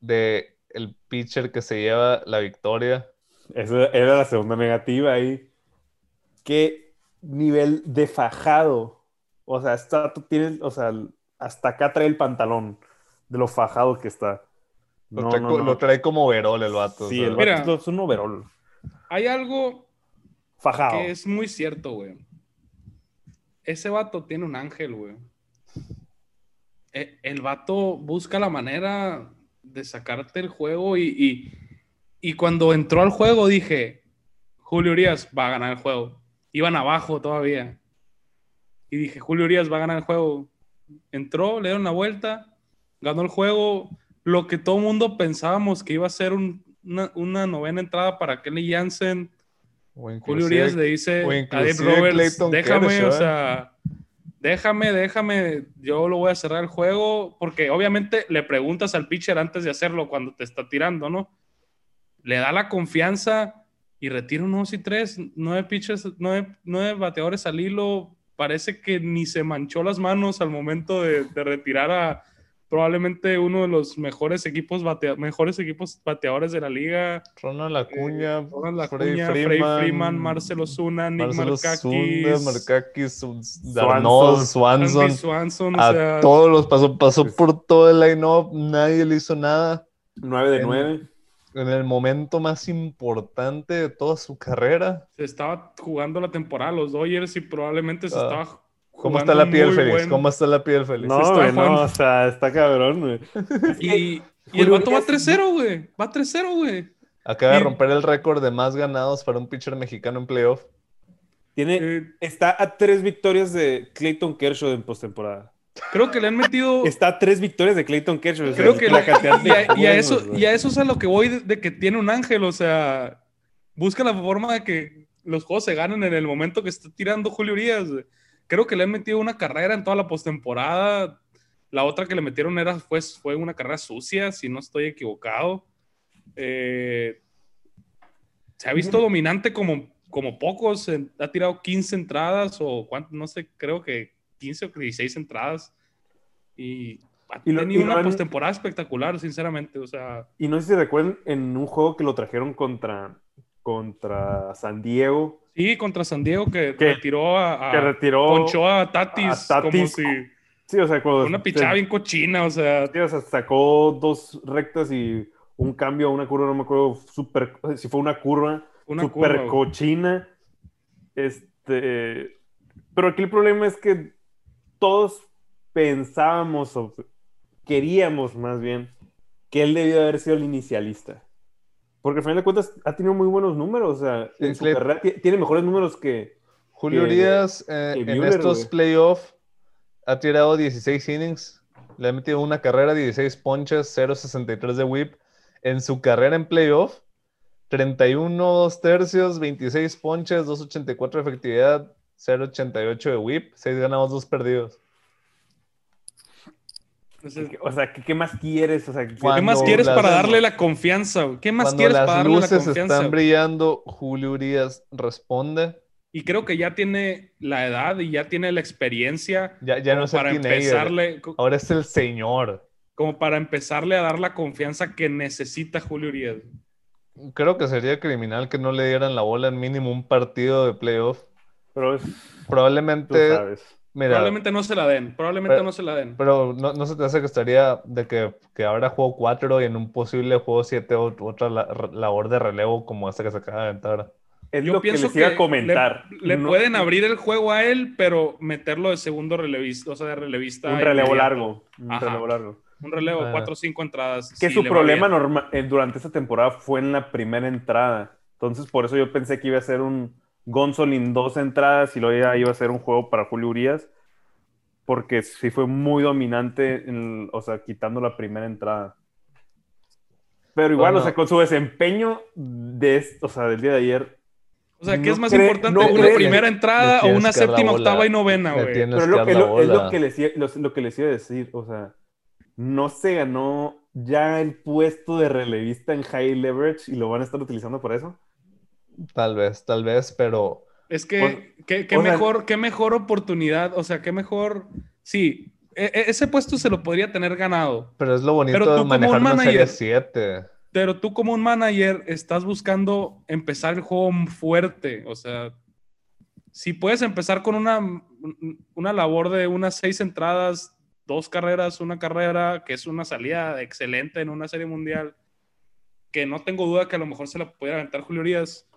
de el pitcher que se lleva la victoria. Esa era la segunda negativa ahí. ¿Qué nivel de fajado? O sea, está, tú tienes, o sea, hasta acá trae el pantalón de lo fajado que está. Lo, No, trae, no, lo trae como verol el vato. o Sí, sea. el Mira. vato es un overall. Hay algo Fajado. que es muy cierto, güey. Ese vato tiene un ángel, güey. E- El vato busca la manera de sacarte el juego y, y, y cuando entró al juego dije, Julio Urias va a ganar el juego. Iban abajo todavía. Y dije, Julio Urias va a ganar el juego. Entró, le dieron la vuelta, ganó el juego. Lo que todo el mundo pensábamos que iba a ser un- una, una novena entrada para Kenny Jansen. O Julio Urias le dice a Dave Roberts, déjame, Kershaw, o ¿eh? sea, déjame, déjame, yo lo voy a cerrar el juego, porque obviamente le preguntas al pitcher antes de hacerlo cuando te está tirando, ¿no? Le da la confianza y retira un 2 y 3, nueve pitchers, nueve, nueve bateadores al hilo, parece que ni se manchó las manos al momento de retirar a probablemente uno de los mejores equipos, batea- mejores equipos bateadores de la liga. Ronald Acuña, Eh, Ronald Freddie Acuña, Freddie Freeman, Freeman, Marcelo Zuna, Nick Markakis, Darnold, Swanson. Swanson. Swanson, o A sea, todos los pasó, pasó Pues- por todo el line-up, nadie le hizo nada. 9 de En- 9. En el momento más importante de toda su carrera. se estaba jugando la temporada los Dodgers y probablemente se Ah. estaba ¿Cómo está la piel, Félix? buen- ¿Cómo está la piel, Félix? No, está güey, no, o sea, está cabrón, güey. Y, y el vato va Urias- 3-0, güey. Va 3-0, güey. Acaba de romper el récord de más ganados para un pitcher mexicano en playoff. Tiene, Eh, está a tres victorias de Clayton Kershaw en postemporada. creo que le han metido. Está a tres victorias de Clayton Kershaw. o sea, creo que la cantidad de y, a, y a juegos, eso, güey. y a eso es a lo que voy de, de que tiene un ángel. O sea, busca la forma de que los juegos se ganen en el momento que está tirando Julio Urias. güey. Creo que le han metido una carrera en toda la postemporada. La otra que le metieron era, fue, fue una carrera sucia, si no estoy equivocado. Eh, se ha visto dominante como, como pocos. Ha tirado 15 entradas o cuánto, no sé, creo que 15 o 16 entradas. Y ha Y lo- tenido y una postemporada espectacular, sinceramente. O sea, Y no sé si recuerdan en un juego que lo trajeron contra, contra San Diego, sí, contra San Diego que Que- retiró a, a- que retiró. ponchó a Tatis, a Tatis. como si Sí, o sea, cuando. una pichada bien cochina. O sea, Sí, o sea, sacó dos rectas y un cambio a una curva, no me acuerdo super, si fue una curva una super curva, cochina. Este, pero aquí el problema es que todos pensábamos o queríamos más bien que él debió haber sido el inicialista. Porque al final de cuentas ha tenido muy buenos números, o sea, Sí, en su carrera ti- tiene mejores números que Julio Urias eh, en estos playoffs ha tirado 16 innings, le ha metido una carrera, 16 ponches, 0.63 de whip. En su carrera en playoff, 31 dos tercios, 26 ponches, 2.84 de efectividad, 0.88 de whip, 6 ganados, 2 perdidos. Entonces, o sea, ¿qué, qué más quieres? O sea, ¿Qué más quieres las- para darle la confianza? güey? ¿Qué más Cuando quieres las para darle la luces confianza? están güey? brillando, Julio Urias responde. Y creo que ya tiene la edad y ya tiene la experiencia Ya, ya no es para teenager, empezarle, ahora es el señor. como para empezarle a dar la confianza que necesita Julio Urias. Creo que sería criminal que no le dieran la bola en mínimo un partido de playoff. pero es, tú Probablemente, sabes. Mira, Probablemente no se la den, probablemente Pero- no se la den. pero no, no se te hace que estaría de que, que ahora juego 4 y en un posible juego 7 otra la- labor de relevo como esta que se acaba de aventar. Es Yo lo que pienso les iba que a comentar. le, le No- pueden abrir el juego a él, pero meterlo de segundo relevista, o sea, de relevista. un relevo largo. Un Ajá. relevo largo. Un relevo, Ah. cuatro o cinco entradas. Que sí, su problema bien. norma- eh, durante esta temporada fue en la primera entrada. Entonces, por eso yo pensé que iba a ser un Gonzolin dos entradas y luego ya iba a ser un juego para Julio Urias. Porque sí fue muy dominante, en- o sea, quitando la primera entrada. Pero igual, Bueno. o sea, con su desempeño de, o sea, del día de ayer. O sea, ¿qué no es más cree- importante? no ¿Una cree- primera le entrada o una séptima, octava y novena, güey? Pero es que lo, dar es la lo- es lo bola. que les, iba- lo, lo que les iba a decir, o sea, no se ganó ya el puesto de relevista en high leverage y lo van a estar utilizando por eso. Tal vez, tal vez, pero Es que, qué, mejor, qué mejor oportunidad, o sea, qué mejor... Sí, e- e- ese puesto se lo podría tener ganado, Pero es lo bonito Pero tú de como manejar un una manager- serie 7. pero tú como un manager estás buscando empezar el juego fuerte, o sea, si puedes empezar con una, una labor de unas seis entradas dos carreras, una carrera, que es una salida excelente en una serie mundial, que no tengo duda que a lo mejor se la pudiera aventar Julio Urias,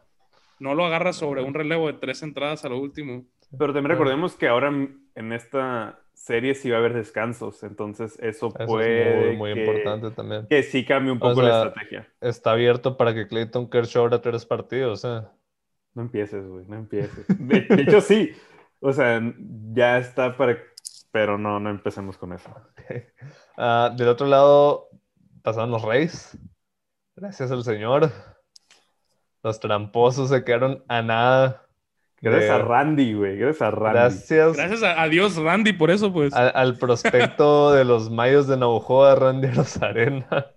no lo agarra sobre un relevo de tres entradas a lo último. Pero también recordemos que ahora en esta serie sí va a haber descansos, entonces eso, Eso puede es muy, muy que, importante también. que sí cambie un O poco la estrategia. Está abierto para que Clayton Kershaw abra tres partidos. ¿eh? No empieces, güey, no empieces. De, de hecho, sí. O sea, ya está para... Pero no, no empecemos con eso. Ah, del otro lado, pasaron los Reyes. Gracias al Señor. Los tramposos se quedaron a nada. Gracias a de- Randy, güey. Gracias a Randy. Gracias Gracias a, a Dios, Randy, por eso, pues. a- al prospecto de los Mayos de Navajoa, Randy Rosarena.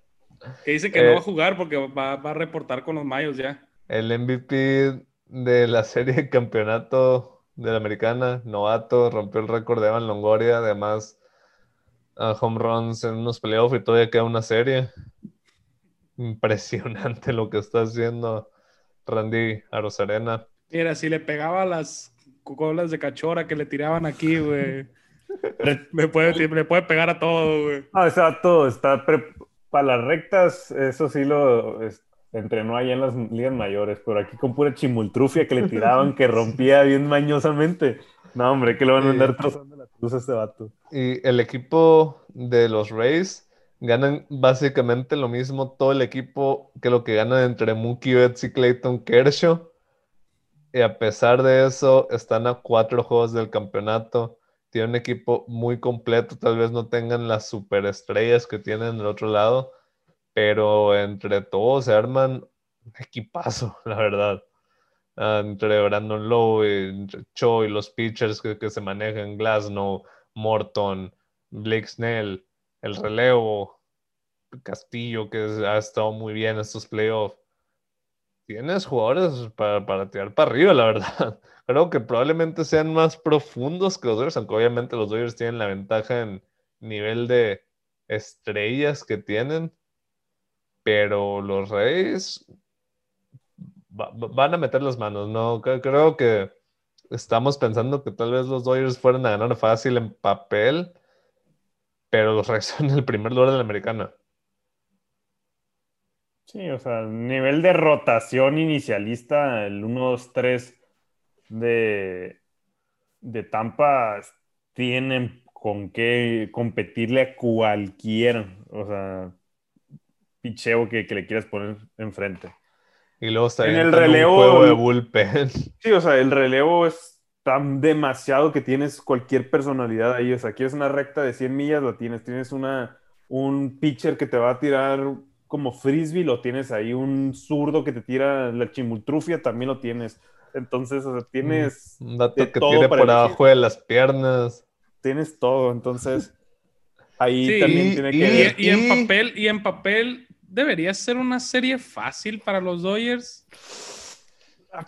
Que dice que Eh, no va a jugar porque va, va a reportar con los Mayos ya. El MVP de la serie de campeonato de la americana, novato, rompió el récord de Evan Longoria, además a home runs en unos playoffs y todavía queda una serie. Impresionante lo que está haciendo Randy Arozarena. Mira, si le pegaba las colas de cachora que le tiraban aquí, güey. me, puede, me puede pegar a todo, güey. No, ese vato está pre- para las rectas, eso sí lo es- entrenó allá en las ligas mayores, pero aquí con pura chimultrufia que le tiraban, que rompía bien mañosamente. No, hombre, que le van a andar trozando la cruz a este vato. Y el equipo de los Rays ganan básicamente lo mismo todo el equipo que lo que ganan entre Mookie Betts y Clayton Kershaw. Y a pesar de eso, están a cuatro juegos del campeonato. Tienen un equipo muy completo. Tal vez no tengan las superestrellas que tienen del otro lado, pero entre todos se arman equipazo, la verdad. Ah, entre Brandon Lowe, y entre Cho y los pitchers que, que se manejan, Glasnow, Morton, Blake Snell, el relevo, Castillo, que ha estado muy bien estos playoffs. Tienes jugadores para, para tirar para arriba, la verdad. Creo que probablemente sean más profundos que los Dodgers, aunque obviamente los Dodgers tienen la ventaja en nivel de estrellas que tienen. Pero los Reyes va- va- van a meter las manos, ¿no? Cre- Creo que estamos pensando que tal vez los Dodgers fueran a ganar fácil en papel, pero los Reyes son el primer lugar de la americana. Sí, o sea, nivel de rotación inicialista, el 1-2-3 de, de Tampa tienen con qué competirle a cualquier, o sea, picheo que, que le quieras poner enfrente. Y luego está En el un relevo- juego de bullpen. Sí, o sea, el relevo es tan demasiado que tienes cualquier personalidad ahí. O sea, quieres una recta de 100 millas, la tienes. Tienes una, un pitcher que te va a tirar como frisbee, lo tienes ahí. Un zurdo que te tira la chimultrufia, también lo tienes. Entonces, o sea, tienes, Un dato de que todo para por abajo de las piernas. tienes todo. Entonces, ahí Sí, también y- tiene y- que... Y, y en papel, y en papel debería ser una serie fácil para los Dodgers,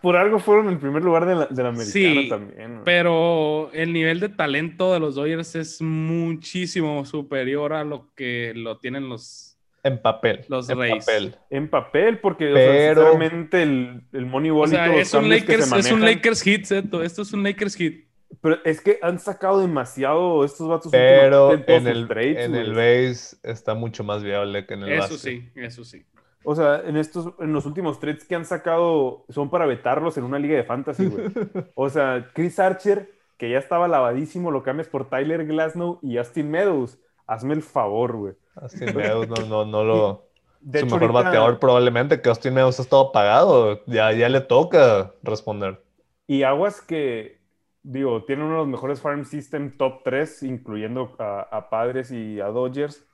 Por algo fueron el primer lugar de la, de la americana Sí, también. pero el nivel de talento de los Dodgers es muchísimo superior a lo que lo tienen los, En papel. Los en Rays. papel. En papel, porque o Pero- sea, sinceramente el, el Moneyball O y sea, es un que se Lakers, es un Lakers hit, esto, esto es un Lakers hit. Pero es que han sacado demasiado estos vatos Pero en el, trades, en el base está mucho más viable que en el Eso base. sí, eso sí. O sea, en estos, en los últimos trades que han sacado son para vetarlos en una liga de fantasy, güey. O sea, Chris Archer, que ya estaba lavadísimo, lo cambias por Tyler Glasnow y Austin Meadows. Hazme el favor, güey. Austin Meadows no, no, no lo. De su hecho, mejor ahorita- bateador probablemente que Austin Meadows ha estado pagado. Ya, ya le toca responder. Y aguas que, digo, tiene uno de los mejores farm system top 3, incluyendo a, a Padres y a Dodgers.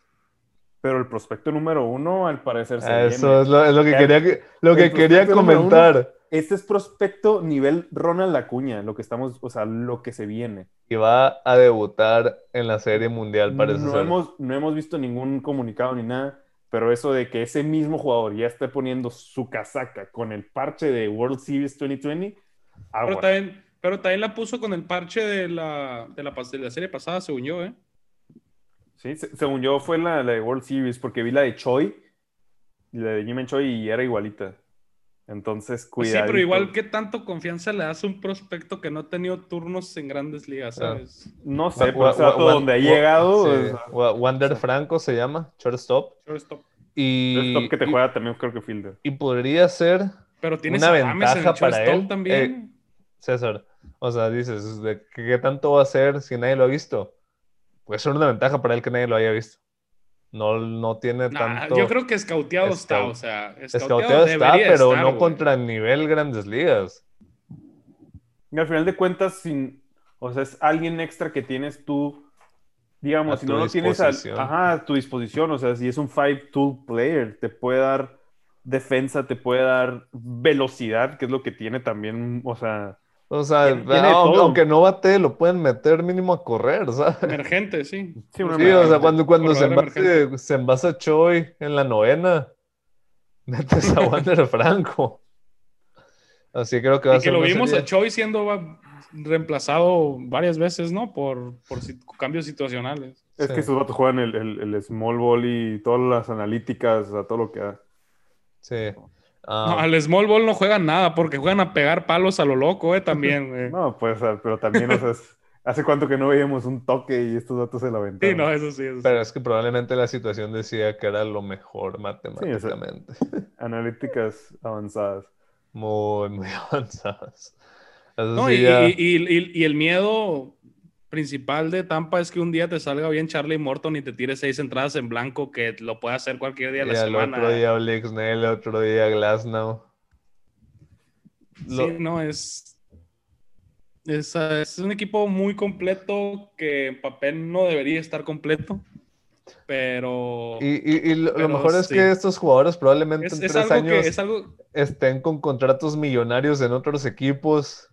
Pero el prospecto número uno, al parecer, se Eso viene. es lo, es lo que El- quería, que- lo que quería número uno. comentar. Este es prospecto nivel Ronald Acuña, lo que estamos, o sea, lo que se viene. Y va a debutar en la Serie Mundial, parece no, ser. hemos, no hemos visto ningún comunicado ni nada, pero eso de que ese mismo jugador ya esté poniendo su casaca con el parche de World Series 2020, Pero agua. también, pero también la puso con el parche de la, de la, de la serie pasada, según yo, ¿eh? Sí, se- según yo fue la, la de World Series, porque vi la de Choi, y la de Jimmy Choi y era igualita. Entonces, Pues sí, cuidado. pero igual, ¿qué tanto confianza le das a un prospecto que no ha tenido turnos en grandes ligas, Ah. sabes? No sé, wa- donde ha llegado. sí, Wander Franco se llama, shortstop. Shortstop. Y, es top que te y- juega también, creo que fielder. y podría ser Pero tienes Una ventaja para shortstop él, también. César. O sea, dices, ¿de qué tanto va a ser si nadie lo ha visto? Puede ser una ventaja para él que nadie lo haya visto. No, no tiene Nah, tanto. yo creo que escauteado está, o sea, Escauteado está, pero estar, no güey. contra nivel grandes ligas. Y al final de cuentas, sin, o sea, es alguien extra que tienes tú, digamos, A si no lo tienes al- disposición. ajá, a tu disposición, o sea, si es un five tool player, te puede dar defensa, te puede dar velocidad, que es lo que tiene también, o sea, O sea, Tiene- tiene aunque, aunque no bate, lo pueden meter mínimo a correr, ¿sabes? Emergente, sí. sí, una Sí, o sea, cuando, cuando se, envase, se envasa Choi en la novena, metes a Wander Franco. Así creo que va Y a que ser lo una vimos serie- a Choi siendo reemplazado varias veces, ¿no? Por, por cambios situacionales. Es Sí. que esos vatos juegan el, el, el small ball y todas las analíticas, o sea, todo lo que da. Sí. No, Ah, al small ball no juegan nada porque juegan a pegar palos a lo loco, ¿eh? También, güey. No, pues, o sea, pero también, o sea, es- hace cuánto que no veíamos un toque y estos datos se la aventaron. Sí, no, eso sí. Eso sí. pero es que probablemente la situación decía que era lo mejor matemáticamente. Analíticas avanzadas. Muy, muy avanzadas. Eso No, sí, y, ya- y- y- y- y el miedo principal de Tampa es que un día te salga bien Charlie Morton y te tire seis entradas en blanco, que lo puede hacer cualquier día de la semana. otro día Oleg Snell, otro día Glasnow. Lo- Sí, no, es, es, es un equipo muy completo que en papel no debería estar completo, pero Y, y- y lo, Pero mejor es sí. que estos jugadores probablemente es, en es tres que, años algo, estén con contratos millonarios en otros equipos.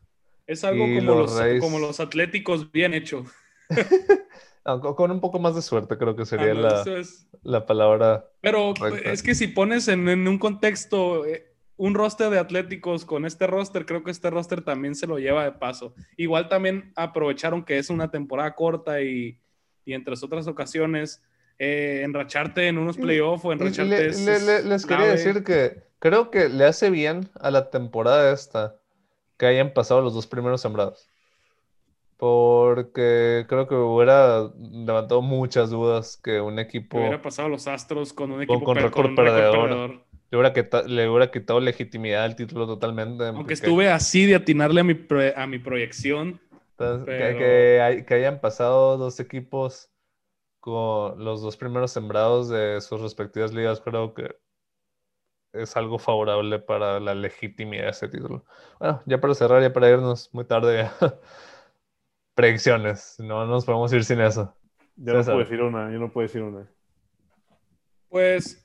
Es algo como, los Rays- como los atléticos bien hecho. Con- un poco más de suerte, creo que sería Ah, no, la, es- la palabra. Pero es que si pones en, en un contexto eh, un roster de atléticos con este roster, creo que este roster también se lo lleva de paso. Igual también aprovecharon que es una temporada corta y, y entre otras ocasiones, eh, enracharte en unos playoffs o enracharte le- es- le- le- es les quería decir que creo que le hace bien a la temporada esta que hayan pasado los dos primeros sembrados. Porque creo que hubiera levantado muchas dudas que un equipo Que hubiera pasado los Astros con un equipo con per- récord un perdedor. perdedor. le hubiera, quita- le hubiera quitado legitimidad al título totalmente. Aunque porque- estuve así de atinarle a mi, pro- a mi proyección. Entonces, que- que, hay- que hayan pasado dos equipos con los dos primeros sembrados de sus respectivas ligas, creo que es algo favorable para la legitimidad de ese título. Bueno, ya para cerrar, ya para irnos muy tarde, predicciones. No nos podemos ir sin eso. Yo no César. puedo decir una, yo no puedo decir una. Pues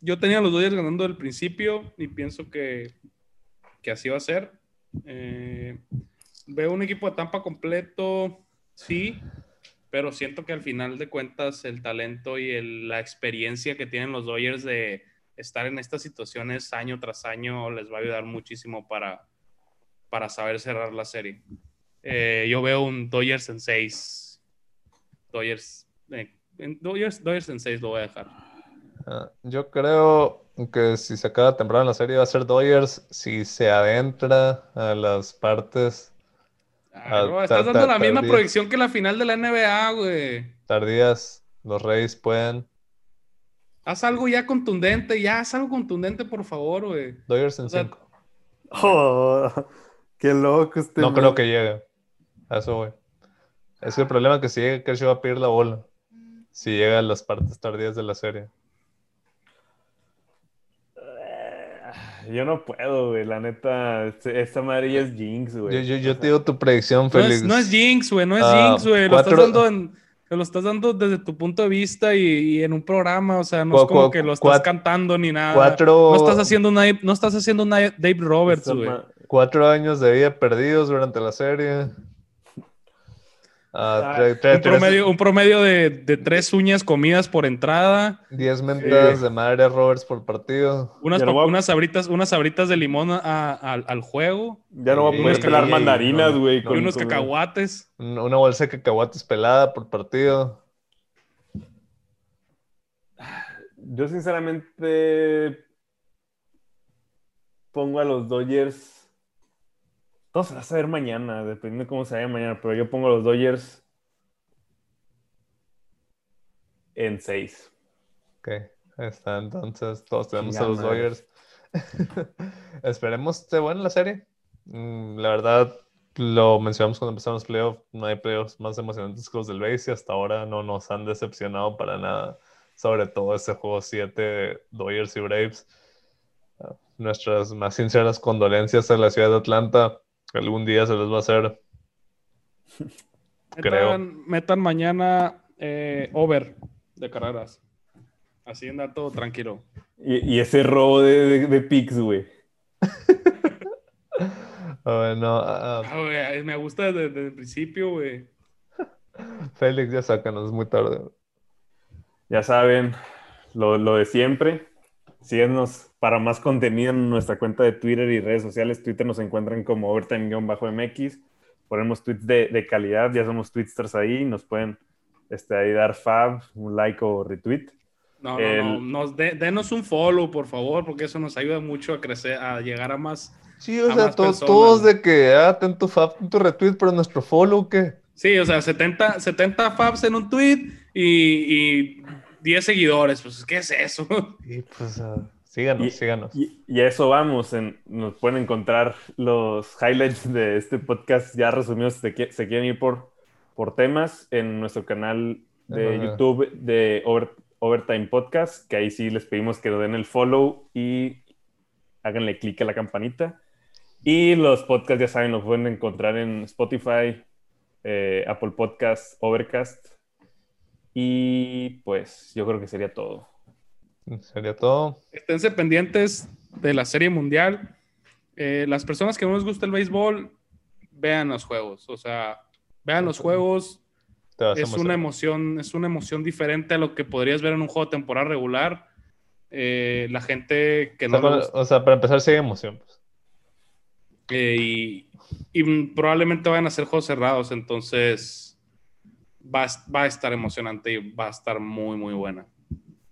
yo tenía a los Dodgers ganando del principio y pienso que, que así va a ser. Eh, veo un equipo de Tampa completo, sí, pero siento que al final de cuentas el talento y el- la experiencia que tienen los Dodgers de estar en estas situaciones año tras año les va a ayudar muchísimo para, para saber cerrar la serie. Eh, yo veo un Dodgers en 6. Dodgers, eh, Dodgers, Dodgers en 6 lo voy a dejar. Ah, yo creo que si se acaba temprano la serie va a ser Dodgers. Si se adentra a las partes Ah, bro, estás dando la misma proyección que la final de la NBA, güey. tardías, los Reyes pueden. Haz algo ya contundente, ya haz algo contundente, por favor, güey. Dodgers en O sea, 5. Oh, qué loco este. No man. creo que llegue. A eso, güey. Es que el problema es que si llega, Kershaw va a pedir la bola. Si llega a las partes tardías de la serie. Yo no puedo, güey. La neta, este- esta madre ya es Jinx, Yo, güey. yo, yo te digo tu predicción, no Félix. es, no es Jinx, güey, no es Ah, Jinx, güey. Lo cuatro- estás dando en- lo estás dando desde tu punto de vista y, y en un programa, o sea, no es como que lo estás cantando ni nada. Cuatro, No estás haciendo una, no estás haciendo una Dave Roberts, güey. cuatro años de vida perdidos durante la serie. Ah, Ah, Un tres- promedio, un promedio de, de tres uñas comidas por entrada, diez mentadas de madre a Roberts por partido. unas, a- unas sabritas, unas sabritas de limón a- a- al juego Ya no voy a poder pelar mandarinas, güey. no, unos con- cacahuates. Un- Una bolsa de cacahuates pelada por partido. Yo, sinceramente. pongo a los Dodgers. Todo se va a saber mañana, dependiendo de cómo se vaya mañana, pero yo pongo los Dodgers en 6. Ok, ahí está. Entonces, todos tenemos a los madre. Dodgers. Esperemos esté buena la serie. Mm, La verdad, lo mencionamos cuando empezaron los playoffs. No hay playoffs más emocionantes que los del base y hasta ahora no nos han decepcionado para nada. Sobre todo ese juego 7 de Dodgers y Braves. Ah, Nuestras más sinceras condolencias a la ciudad de Atlanta. Algún día se les va a hacer. Creo. Metan, metan mañana eh, over de carreras. Así anda todo tranquilo. Y, y ese robo de, de, de picks, güey. Bueno, ah, Ah, güey, me gusta desde, desde el principio, güey. Félix, ya sácanos, es muy tarde. Ya saben, lo, lo de siempre. Síguenos para más contenido en nuestra cuenta de Twitter y redes sociales. Twitter nos encuentran como overtime-mx. Ponemos tweets de, de calidad, ya somos tweetsters ahí. Nos pueden este, ahí dar fab, un like o retweet. No, no, El- no. Nos de- denos un follow, por favor, porque eso nos ayuda mucho a crecer, a llegar a más. Sí, o sea, to- todos de que, ah, ten tu fab, ten tu retweet, pero nuestro follow, ¿qué? Sí, o sea, 70, 70 faps en un tweet y, y 10 seguidores. Pues, ¿qué es eso? Y pues, ah, síganos, Y- síganos. Y, y a eso vamos. en- nos pueden encontrar los highlights de este podcast ya resumidos. Si se, se quieren ir por, por temas en nuestro canal de. YouTube de Over- Overtime Podcast, que ahí sí les pedimos que lo den el follow y háganle clic a la campanita. Y los podcasts, ya saben, los pueden encontrar en Spotify, eh, Apple Podcasts, Overcast. Y pues yo creo que sería todo. Sería todo. Esténse pendientes de la Serie Mundial. Eh, las personas que no les gusta el béisbol, vean los juegos. O sea, vean los juegos. Te vas a Es una emoción, es una emoción diferente a lo que podrías ver en un juego de temporada regular. Eh, la gente que O no sea, le para, gusta- o sea, para empezar, sí hay emoción. Pues. eh, y, y probablemente vayan a ser juegos cerrados, entonces va, a- va a estar emocionante y va a estar muy, muy buena.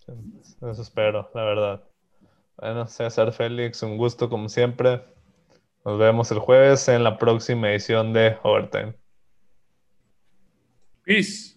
Eso espero, la verdad. Bueno, César Félix, un gusto como siempre. Nos vemos el jueves en la próxima edición de Overtime. Peace.